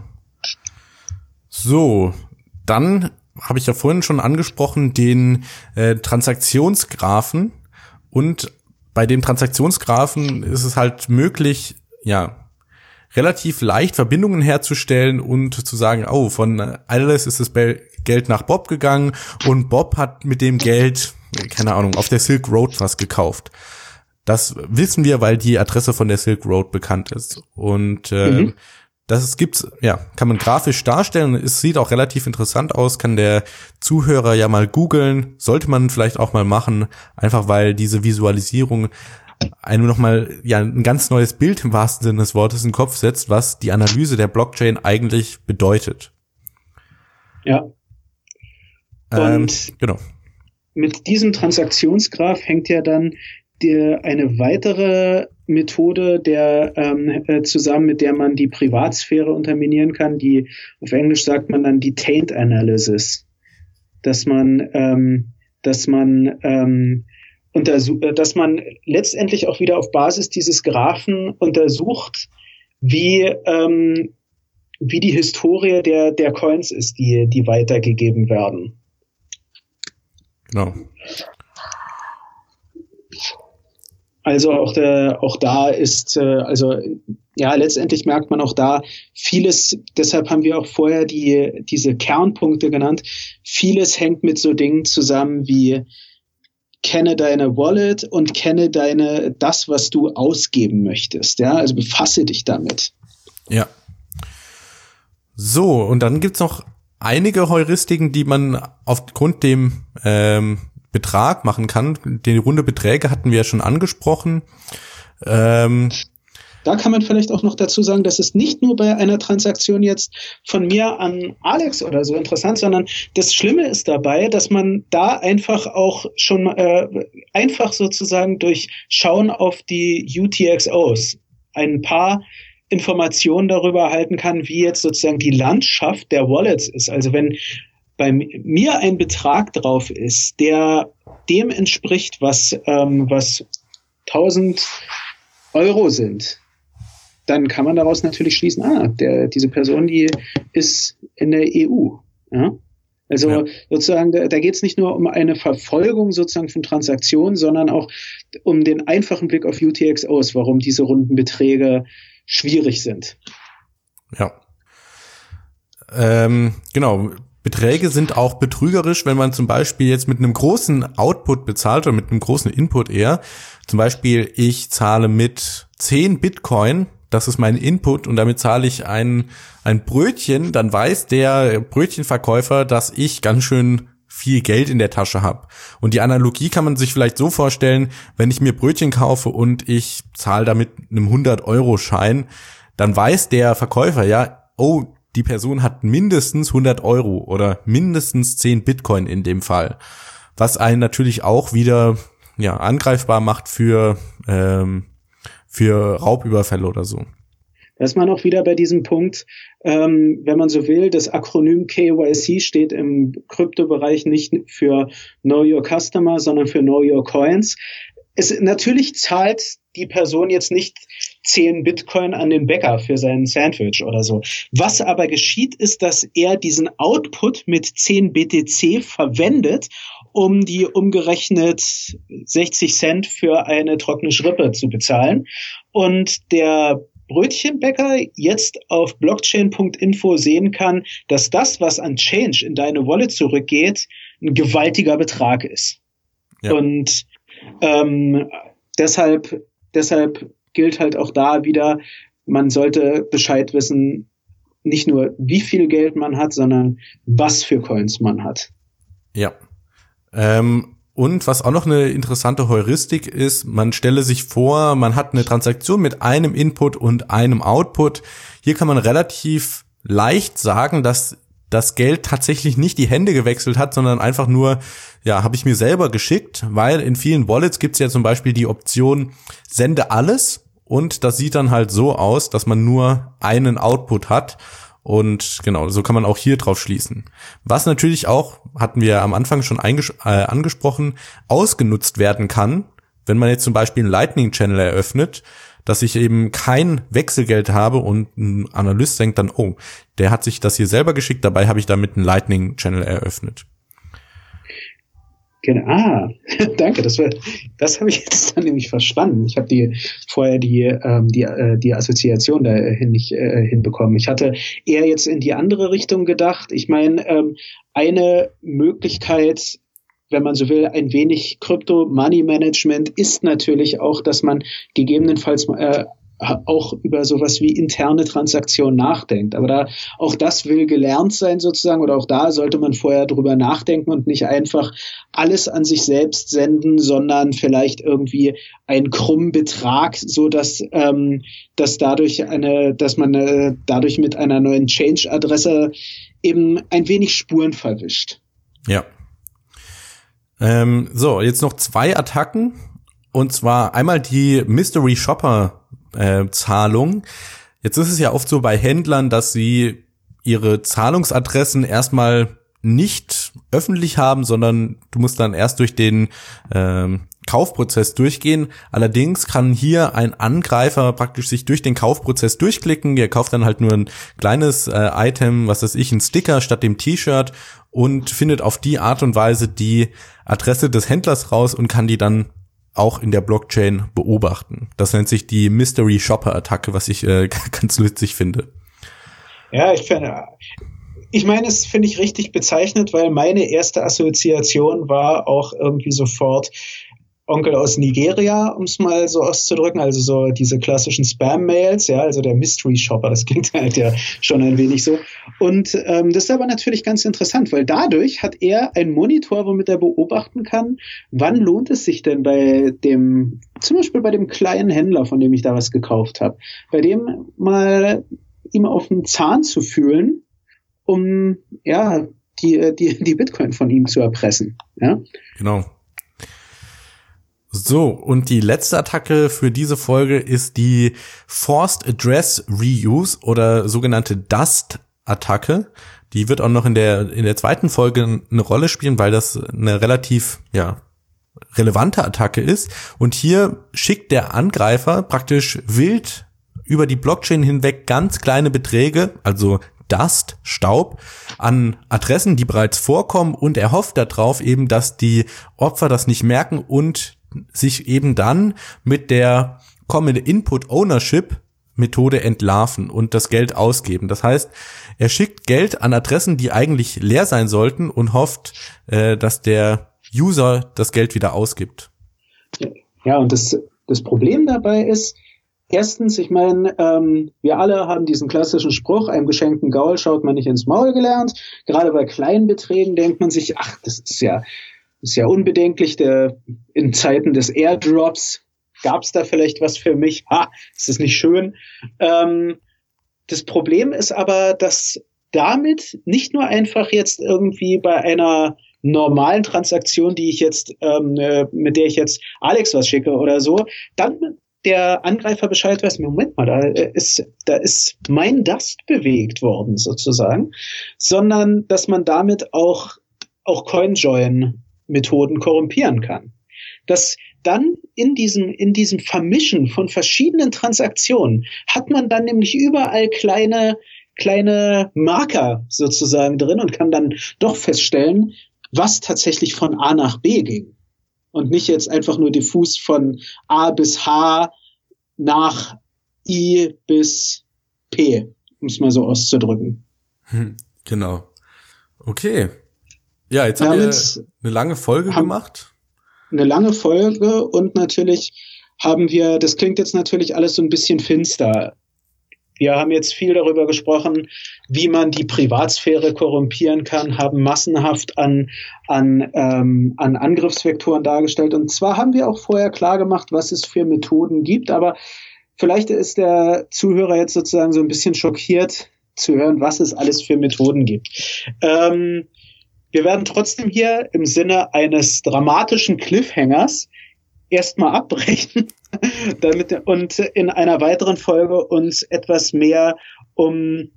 So, dann habe ich ja vorhin schon angesprochen, den äh, Transaktionsgraphen. Und bei dem Transaktionsgraphen ist es halt möglich, ja, relativ leicht Verbindungen herzustellen und zu sagen, oh, von Alice ist das Geld nach Bob gegangen und Bob hat mit dem Geld, keine Ahnung, auf der Silk Road was gekauft. Das wissen wir, weil die Adresse von der Silk Road bekannt ist. Und äh, mhm. Das gibt's, ja, kann man grafisch darstellen. Es sieht auch relativ interessant aus, kann der Zuhörer ja mal googeln. Sollte man vielleicht auch mal machen, einfach weil diese Visualisierung einem nochmal ja ein ganz neues Bild im wahrsten Sinne des Wortes in den Kopf setzt, was die Analyse der Blockchain eigentlich bedeutet. Ja. Ähm, Und ähm, genau. Mit diesem Transaktionsgraph hängt ja dann die, eine weitere Methode, der ähm, äh, zusammen mit der man die Privatsphäre unterminieren kann, die auf Englisch sagt man dann Detained Analysis, dass man ähm, dass man ähm, äh, dass man letztendlich auch wieder auf Basis dieses Graphen untersucht, wie ähm, wie die Historie der der Coins ist, die die weitergegeben werden. Genau. Also auch, der, auch da ist, äh, also ja, letztendlich merkt man auch da vieles, deshalb haben wir auch vorher die, diese Kernpunkte genannt. Vieles hängt mit so Dingen zusammen wie kenne deine Wallet und kenne deine, das, was du ausgeben möchtest. Ja, also befasse dich damit. Ja. So, und dann gibt's noch einige Heuristiken, die man aufgrund dem ähm, Betrag machen kann. Die runde Beträge hatten wir ja schon angesprochen. Ähm, da kann man vielleicht auch noch dazu sagen, dass es nicht nur bei einer Transaktion jetzt von mir an Alex oder so interessant, sondern das Schlimme ist dabei, dass man da einfach auch schon äh, einfach sozusagen durch Schauen auf die UTXOs ein paar Informationen darüber erhalten kann, wie jetzt sozusagen die Landschaft der Wallets ist. Also wenn bei mir ein Betrag drauf ist, der dem entspricht, was, ähm, was 1000 Euro sind, dann kann man daraus natürlich schließen, ah, der, diese Person, die ist in der EU. Ja? Also ja. sozusagen, da, da geht es nicht nur um eine Verfolgung sozusagen von Transaktionen, sondern auch um den einfachen Blick auf UTXOs, warum diese runden Beträge schwierig sind. Ja. Ähm, genau. Beträge sind auch betrügerisch, wenn man zum Beispiel jetzt mit einem großen Output bezahlt oder mit einem großen Input eher. Zum Beispiel, ich zahle mit 10 Bitcoin das ist mein Input und damit zahle ich ein, ein Brötchen, dann weiß der Brötchenverkäufer, dass ich ganz schön viel Geld in der Tasche habe. Und die Analogie kann man sich vielleicht so vorstellen, wenn ich mir Brötchen kaufe und ich zahle damit einem 100-Euro-Schein, dann weiß der Verkäufer ja, oh, die Person hat mindestens 100 Euro oder mindestens 10 Bitcoin in dem Fall. Was einen natürlich auch wieder ja, angreifbar macht für ähm, für Raubüberfälle oder so. Da ist man auch wieder bei diesem Punkt, ähm, wenn man so will, das Akronym KYC steht im Kryptobereich nicht für Know Your Customer, sondern für Know Your Coins. Es, natürlich zahlt die Person jetzt nicht 10 Bitcoin an den Bäcker für seinen Sandwich oder so. Was aber geschieht, ist, dass er diesen Output mit 10 BTC verwendet, um die umgerechnet 60 Cent für eine trockene Schrippe zu bezahlen. Und der Brötchenbäcker jetzt auf blockchain.info sehen kann, dass das, was an Change in deine Wallet zurückgeht, ein gewaltiger Betrag ist. Ja. Und ähm, deshalb, deshalb gilt halt auch da wieder, man sollte Bescheid wissen, nicht nur wie viel Geld man hat, sondern was für Coins man hat. Ja. Ähm, und was auch noch eine interessante Heuristik ist, man stelle sich vor, man hat eine Transaktion mit einem Input und einem Output. Hier kann man relativ leicht sagen, dass das Geld tatsächlich nicht die Hände gewechselt hat, sondern einfach nur, ja, habe ich mir selber geschickt, weil in vielen Wallets gibt es ja zum Beispiel die Option, sende alles und das sieht dann halt so aus, dass man nur einen Output hat. Und genau, so kann man auch hier drauf schließen. Was natürlich auch, hatten wir am Anfang schon äh, angesprochen, ausgenutzt werden kann, wenn man jetzt zum Beispiel einen Lightning Channel eröffnet, dass ich eben kein Wechselgeld habe und ein Analyst denkt dann, oh, der hat sich das hier selber geschickt, dabei habe ich damit einen Lightning Channel eröffnet. Genau. Ah, danke. Das, war, das habe ich jetzt dann nämlich verstanden. Ich habe die vorher die ähm, die äh, die Assoziation dahin nicht äh, hinbekommen. Ich hatte eher jetzt in die andere Richtung gedacht. Ich meine, ähm, eine Möglichkeit wenn man so will, ein wenig Krypto-Money-Management ist natürlich auch, dass man gegebenenfalls äh, auch über sowas wie interne Transaktionen nachdenkt. Aber da auch das will gelernt sein sozusagen oder auch da sollte man vorher drüber nachdenken und nicht einfach alles an sich selbst senden, sondern vielleicht irgendwie einen krummen Betrag, so dass ähm, dass dadurch eine, dass man äh, dadurch mit einer neuen Change-Adresse eben ein wenig Spuren verwischt. Ja. Ähm, so, jetzt noch zwei Attacken. Und zwar einmal die Mystery Shopper äh, Zahlung. Jetzt ist es ja oft so bei Händlern, dass sie ihre Zahlungsadressen erstmal nicht öffentlich haben, sondern du musst dann erst durch den ähm, Kaufprozess durchgehen. Allerdings kann hier ein Angreifer praktisch sich durch den Kaufprozess durchklicken. Er kauft dann halt nur ein kleines äh, Item, was weiß ich, ein Sticker statt dem T-Shirt und findet auf die Art und Weise die Adresse des Händlers raus und kann die dann auch in der Blockchain beobachten. Das nennt sich die Mystery Shopper Attacke, was ich äh, ganz nützlich finde. Ja, ich finde, ich meine, es finde ich richtig bezeichnet, weil meine erste Assoziation war auch irgendwie sofort, Onkel aus Nigeria, um es mal so auszudrücken, also so diese klassischen Spam-Mails, ja, also der Mystery Shopper, das klingt halt ja schon ein wenig so. Und ähm, das ist aber natürlich ganz interessant, weil dadurch hat er einen Monitor, womit er beobachten kann, wann lohnt es sich denn bei dem, zum Beispiel bei dem kleinen Händler, von dem ich da was gekauft habe, bei dem mal ihm auf den Zahn zu fühlen, um ja die, die, die Bitcoin von ihm zu erpressen. Ja? Genau. So, und die letzte Attacke für diese Folge ist die Forced Address Reuse oder sogenannte Dust-Attacke. Die wird auch noch in der, in der zweiten Folge eine Rolle spielen, weil das eine relativ, ja, relevante Attacke ist. Und hier schickt der Angreifer praktisch wild über die Blockchain hinweg ganz kleine Beträge, also Dust, Staub, an Adressen, die bereits vorkommen und er hofft darauf eben, dass die Opfer das nicht merken und sich eben dann mit der Common Input Ownership Methode entlarven und das Geld ausgeben. Das heißt, er schickt Geld an Adressen, die eigentlich leer sein sollten und hofft, äh, dass der User das Geld wieder ausgibt. Ja, und das, das Problem dabei ist, Erstens, ich meine, ähm, wir alle haben diesen klassischen Spruch, einem geschenkten Gaul schaut man nicht ins Maul gelernt. Gerade bei kleinen Beträgen denkt man sich, ach, das ist ja, ist ja unbedenklich. Der, in Zeiten des Airdrops gab es da vielleicht was für mich. Ha, ist das nicht schön? Ähm, das Problem ist aber, dass damit nicht nur einfach jetzt irgendwie bei einer normalen Transaktion, die ich jetzt, ähm, äh, mit der ich jetzt Alex was schicke oder so, dann der Angreifer Bescheid weiß, Moment mal, da ist, da ist mein Dust bewegt worden sozusagen, sondern dass man damit auch, auch CoinJoin-Methoden korrumpieren kann. Dass dann in diesem, in diesem Vermischen von verschiedenen Transaktionen hat man dann nämlich überall kleine, kleine Marker sozusagen drin und kann dann doch feststellen, was tatsächlich von A nach B ging und nicht jetzt einfach nur diffus von A bis H nach I bis P, um es mal so auszudrücken. Hm, genau. Okay. Ja, jetzt haben wir eine lange Folge gemacht. Eine lange Folge und natürlich haben wir, das klingt jetzt natürlich alles so ein bisschen finster. Wir haben jetzt viel darüber gesprochen, wie man die Privatsphäre korrumpieren kann, haben massenhaft an, an, ähm, an Angriffsvektoren dargestellt. Und zwar haben wir auch vorher klar gemacht, was es für Methoden gibt, aber vielleicht ist der Zuhörer jetzt sozusagen so ein bisschen schockiert zu hören, was es alles für Methoden gibt. Ähm, wir werden trotzdem hier im Sinne eines dramatischen Cliffhangers erstmal abbrechen damit, und in einer weiteren Folge uns etwas mehr um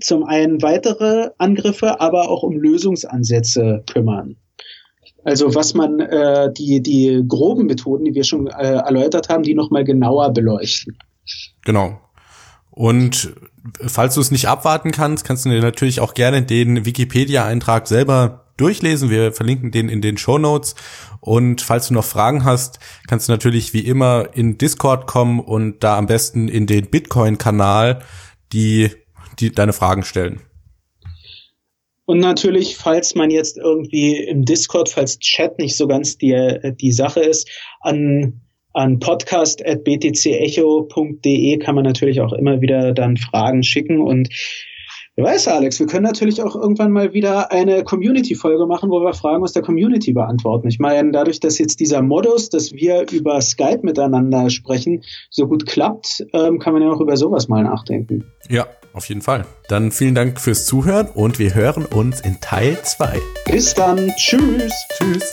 zum einen weitere Angriffe, aber auch um Lösungsansätze kümmern. Also was man äh, die die groben Methoden, die wir schon äh, erläutert haben, die noch mal genauer beleuchten. Genau. Und falls du es nicht abwarten kannst, kannst du dir natürlich auch gerne den Wikipedia-Eintrag selber durchlesen. Wir verlinken den in den Show Notes. Und falls du noch Fragen hast, kannst du natürlich wie immer in Discord kommen und da am besten in den Bitcoin-Kanal die, die deine Fragen stellen. Und natürlich, falls man jetzt irgendwie im Discord, falls Chat nicht so ganz die, die Sache ist, an, an podcast.btcecho.de kann man natürlich auch immer wieder dann Fragen schicken und Wer weiß, Alex, wir können natürlich auch irgendwann mal wieder eine Community-Folge machen, wo wir Fragen aus der Community beantworten. Ich meine, dadurch, dass jetzt dieser Modus, dass wir über Skype miteinander sprechen, so gut klappt, ähm, kann man ja auch über sowas mal nachdenken. Ja, auf jeden Fall. Dann vielen Dank fürs Zuhören und wir hören uns in Teil 2. Bis dann. Tschüss. Tschüss.